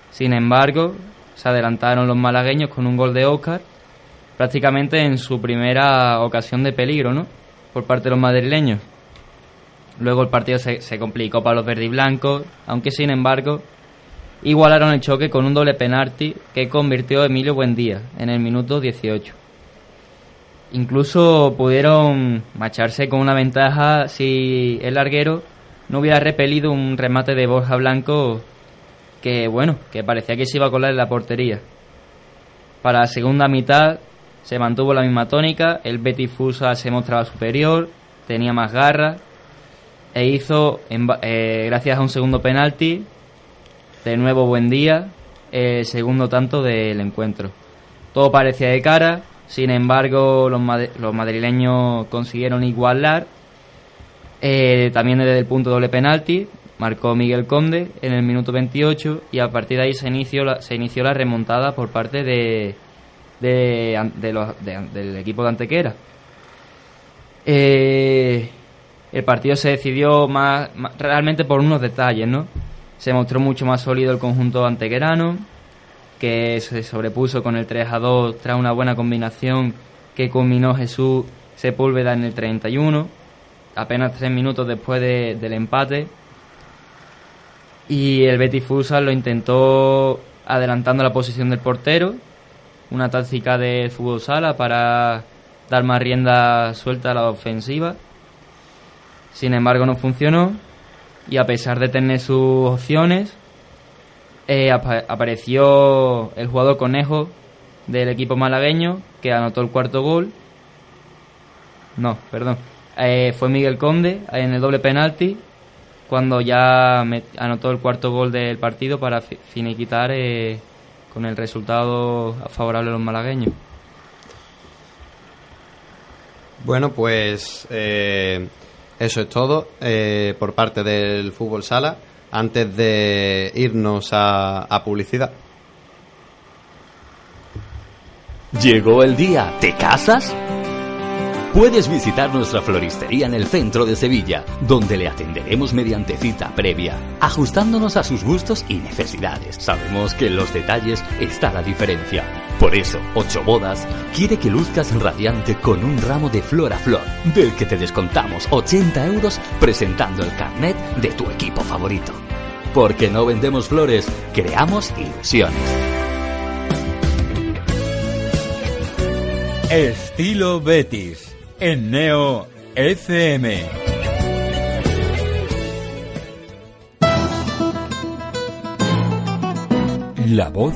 Sin embargo, se adelantaron los malagueños con un gol de Oscar, prácticamente en su primera ocasión de peligro, ¿no? Por parte de los madrileños. Luego el partido se, se complicó para los verde y blancos, aunque sin embargo igualaron el choque con un doble penalti que convirtió Emilio Buendía en el minuto 18. Incluso pudieron marcharse con una ventaja si el larguero no hubiera repelido un remate de Borja Blanco que, bueno, que parecía que se iba a colar en la portería. Para la segunda mitad se mantuvo la misma tónica, el Betis Fusa se mostraba superior, tenía más garra e hizo, eh, gracias a un segundo penalti, de nuevo buen día, el segundo tanto del encuentro. Todo parecía de cara, sin embargo los, mad- los madrileños consiguieron igualar, eh, también desde el punto doble penalti, marcó Miguel Conde en el minuto 28 y a partir de ahí se inició la, se inició la remontada por parte de, de, de los- de- del equipo de Antequera. Eh, el partido se decidió más, más- realmente por unos detalles, ¿no? Se mostró mucho más sólido el conjunto antequerano, que se sobrepuso con el 3 a 2 tras una buena combinación que culminó Jesús Sepúlveda en el 31, apenas tres minutos después de- del empate. Y el Betis Futsal lo intentó adelantando la posición del portero, una táctica de fútbol sala para dar más rienda suelta a la ofensiva. Sin embargo, no funcionó y a pesar de tener sus opciones, eh, apa- apareció el jugador conejo del equipo malagueño que anotó el cuarto gol. No, perdón. Eh, fue Miguel Conde en el doble penalti cuando ya anotó el cuarto gol del partido para fi- finiquitar eh, con el resultado favorable a los malagueños. Bueno, pues eso es todo por parte del fútbol sala. Antes de irnos a, publicidad. Llegó el día, ¿te casas? Puedes visitar nuestra floristería en el centro de Sevilla, donde le atenderemos mediante cita previa, ajustándonos a sus gustos y necesidades. Sabemos que en los detalles está la diferencia. Por eso, Ocho Bodas quiere que luzcas radiante con un ramo de flor a flor, del que te descontamos 80 euros presentando el carnet de tu equipo favorito. Porque no vendemos flores, creamos ilusiones. Estilo Betis en Neo FM. La voz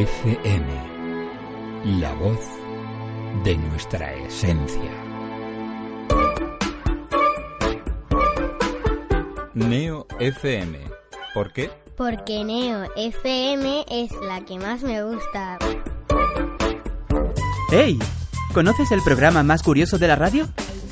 FM. La voz de nuestra esencia. Neo FM. ¿Por qué? Porque Neo FM es la que más me gusta. ¡Hey! ¿Conoces el programa más curioso de la radio?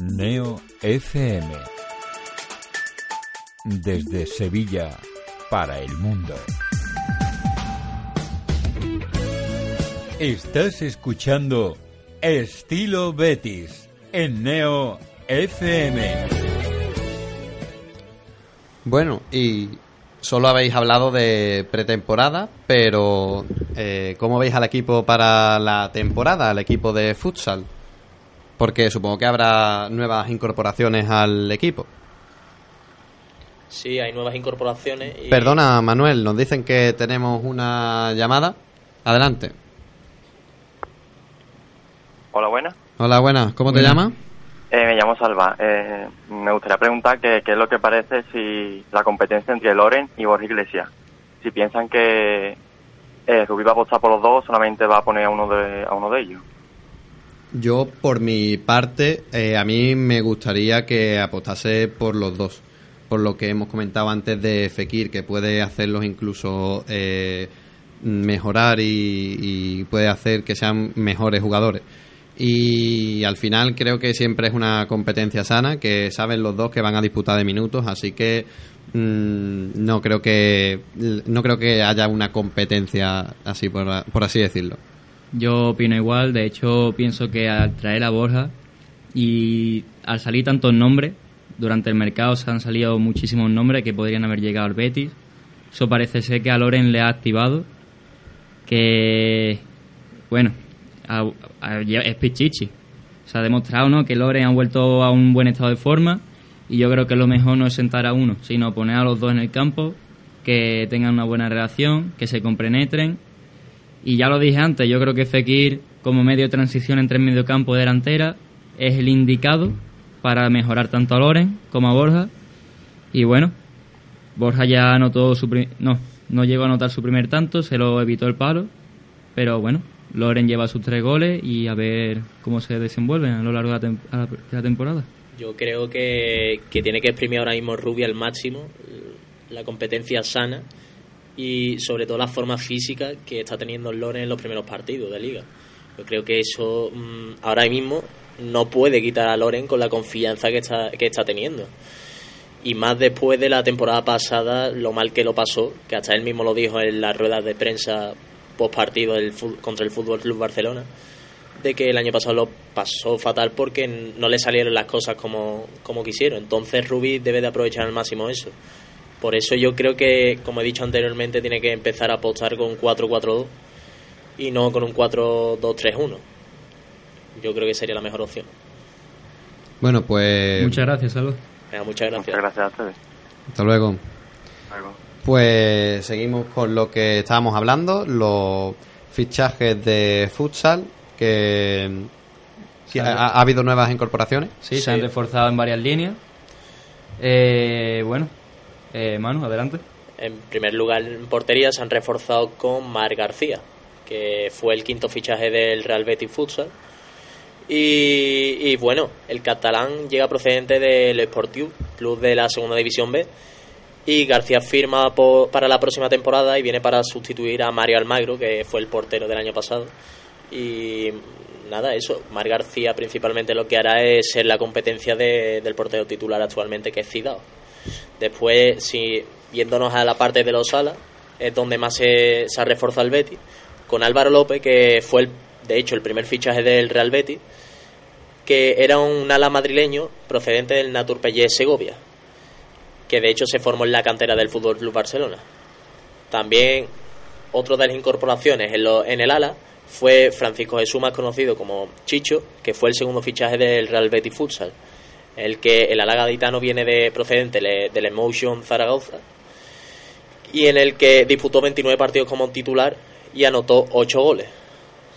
Neo FM. Desde Sevilla para el mundo. Estás escuchando Estilo Betis en Neo FM. Bueno, y solo habéis hablado de pretemporada, pero eh, ¿cómo veis al equipo para la temporada, al equipo de futsal? Porque supongo que habrá nuevas incorporaciones al equipo. Sí, hay nuevas incorporaciones. Y Perdona, Manuel, nos dicen que tenemos una llamada. Adelante. Hola, buenas. Hola, buenas. ¿Cómo te llamas? Eh, me llamo Salva. Eh, me gustaría preguntar qué qué es lo que parece si la competencia entre Loren y Borja Iglesias. Si piensan que eh, Rubí va a apostar por los dos, solamente va a poner a uno de, a uno de ellos. Yo, por mi parte, eh, a mí me gustaría que apostase por los dos. Por lo que hemos comentado antes de Fekir, que puede hacerlos incluso eh, mejorar y, puede hacer que sean mejores jugadores. Y al final creo que siempre es una competencia sana, que saben los dos que van a disputar de minutos, así que mm, no creo que no creo que haya una competencia así por, por así decirlo. Yo opino igual, de hecho pienso que al traer a Borja y al salir tantos nombres, durante el mercado se han salido muchísimos nombres que podrían haber llegado al Betis. Eso parece ser que a Loren le ha activado, que, bueno, a- a- es Pichichi. Se ha demostrado ¿no? que Loren ha vuelto a un buen estado de forma y yo creo que lo mejor no es sentar a uno, sino poner a los dos en el campo, que tengan una buena relación, que se compenetren y ya lo dije antes, yo creo que Fekir, como medio de transición entre el mediocampo y delantera, es el indicado para mejorar tanto a Loren como a Borja. Y bueno, Borja ya anotó su no, no llegó a anotar su primer tanto, se lo evitó el palo. Pero bueno, Loren lleva sus tres goles y a ver cómo se desenvuelven a lo largo de la, tem- la- de la temporada. Yo creo que, que tiene que exprimir ahora mismo Rubio al máximo, la competencia sana y sobre todo la forma física que está teniendo Loren en los primeros partidos de liga. Yo creo que eso mm, ahora mismo no puede quitar a Loren con la confianza que está, que está teniendo. Y más después de la temporada pasada, lo mal que lo pasó, que hasta él mismo lo dijo en las ruedas de prensa post partido del, contra el Fútbol Club Barcelona, de que el año pasado lo pasó fatal porque no le salieron las cosas como, como quisieron. Entonces Rubí debe de aprovechar al máximo eso. Por eso yo creo que, como he dicho anteriormente, tiene que empezar a apostar con un 4-4-2 y no con un 4-2-3-1. Yo creo que sería la mejor opción. Bueno, pues. Muchas gracias, Salud. Venga, muchas gracias. Muchas gracias a ustedes. Hasta luego. Luego. Pues seguimos con lo que estábamos hablando, los fichajes de futsal, que Sí, ha, ha- ha habido nuevas incorporaciones. Sí, se han reforzado en varias líneas. Eh, bueno, eh, Manu, adelante. En primer lugar, en portería se han reforzado con Mar García, que fue el quinto fichaje del Real Betis Futsal. Y, y bueno, el catalán llega procedente del Sportiu, club de la segunda división B. Y García firma para la próxima temporada y viene para sustituir a Mario Almagro, que fue el portero del año pasado. Y nada, eso. Mar García principalmente lo que hará es ser la competencia de- del portero titular actualmente, que es Cidao. Después, si viéndonos a la parte de los salas, es donde más se, se ha reforzado el Betis, con Álvaro López, que fue, de hecho, el primer fichaje del Real Betis, que era un ala madrileño procedente del Naturpellé Segovia, que de hecho se formó en la cantera del Fútbol Club Barcelona. También, otro de las incorporaciones en, lo- en el ala fue Francisco Jesús, más conocido como Chicho, que fue el segundo fichaje del Real Betis Futsal el que el ala gaditano viene de procedente del Emotion Zaragoza y en el que disputó 29 partidos como titular y anotó 8 goles,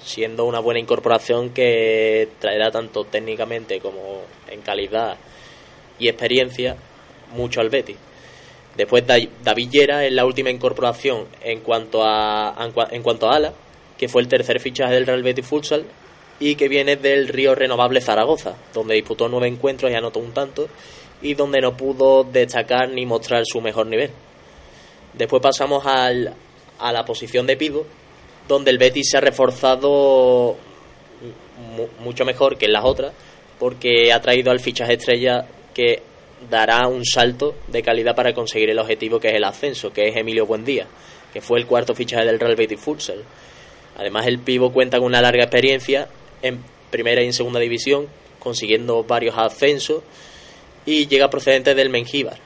siendo una buena incorporación que traerá tanto técnicamente como en calidad y experiencia mucho al Betis. Después Da- David Llera es la última incorporación en cuanto a en cuanto a ala, que fue el tercer fichaje del Real Betis Futsal y que viene del Río Renovable Zaragoza, donde disputó nueve encuentros y anotó un tanto y donde no pudo destacar ni mostrar su mejor nivel. Después pasamos al, a la posición de Pido, donde el Betis se ha reforzado mu- mucho mejor que en las otras, porque ha traído al fichaje estrella que dará un salto de calidad para conseguir el objetivo que es el ascenso, que es Emilio Buendía, que fue el cuarto fichaje del Real Betis Futsal. Además, el pivo cuenta con una larga experiencia en primera y en segunda división, consiguiendo varios ascensos y llega procedente del Mengíbar.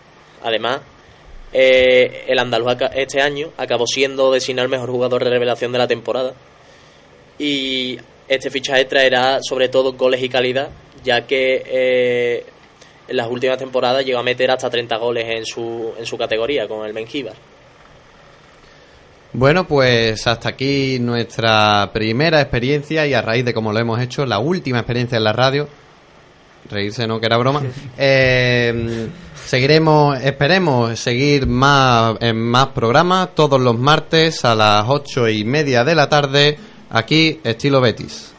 Además, eh, el andaluz este año acabó siendo designado el mejor jugador de revelación de la temporada y este fichaje traerá sobre todo goles y calidad, ya que eh, en las últimas temporadas llegó a meter hasta 30 goles en su, en su categoría con el Mengíbar. Bueno, pues hasta aquí nuestra primera experiencia y a raíz de cómo lo hemos hecho, la última experiencia en la radio. Reírse no que era broma. Eh, seguiremos, esperemos seguir más en más programas todos los martes a las ocho y media de la tarde aquí estilo Betis.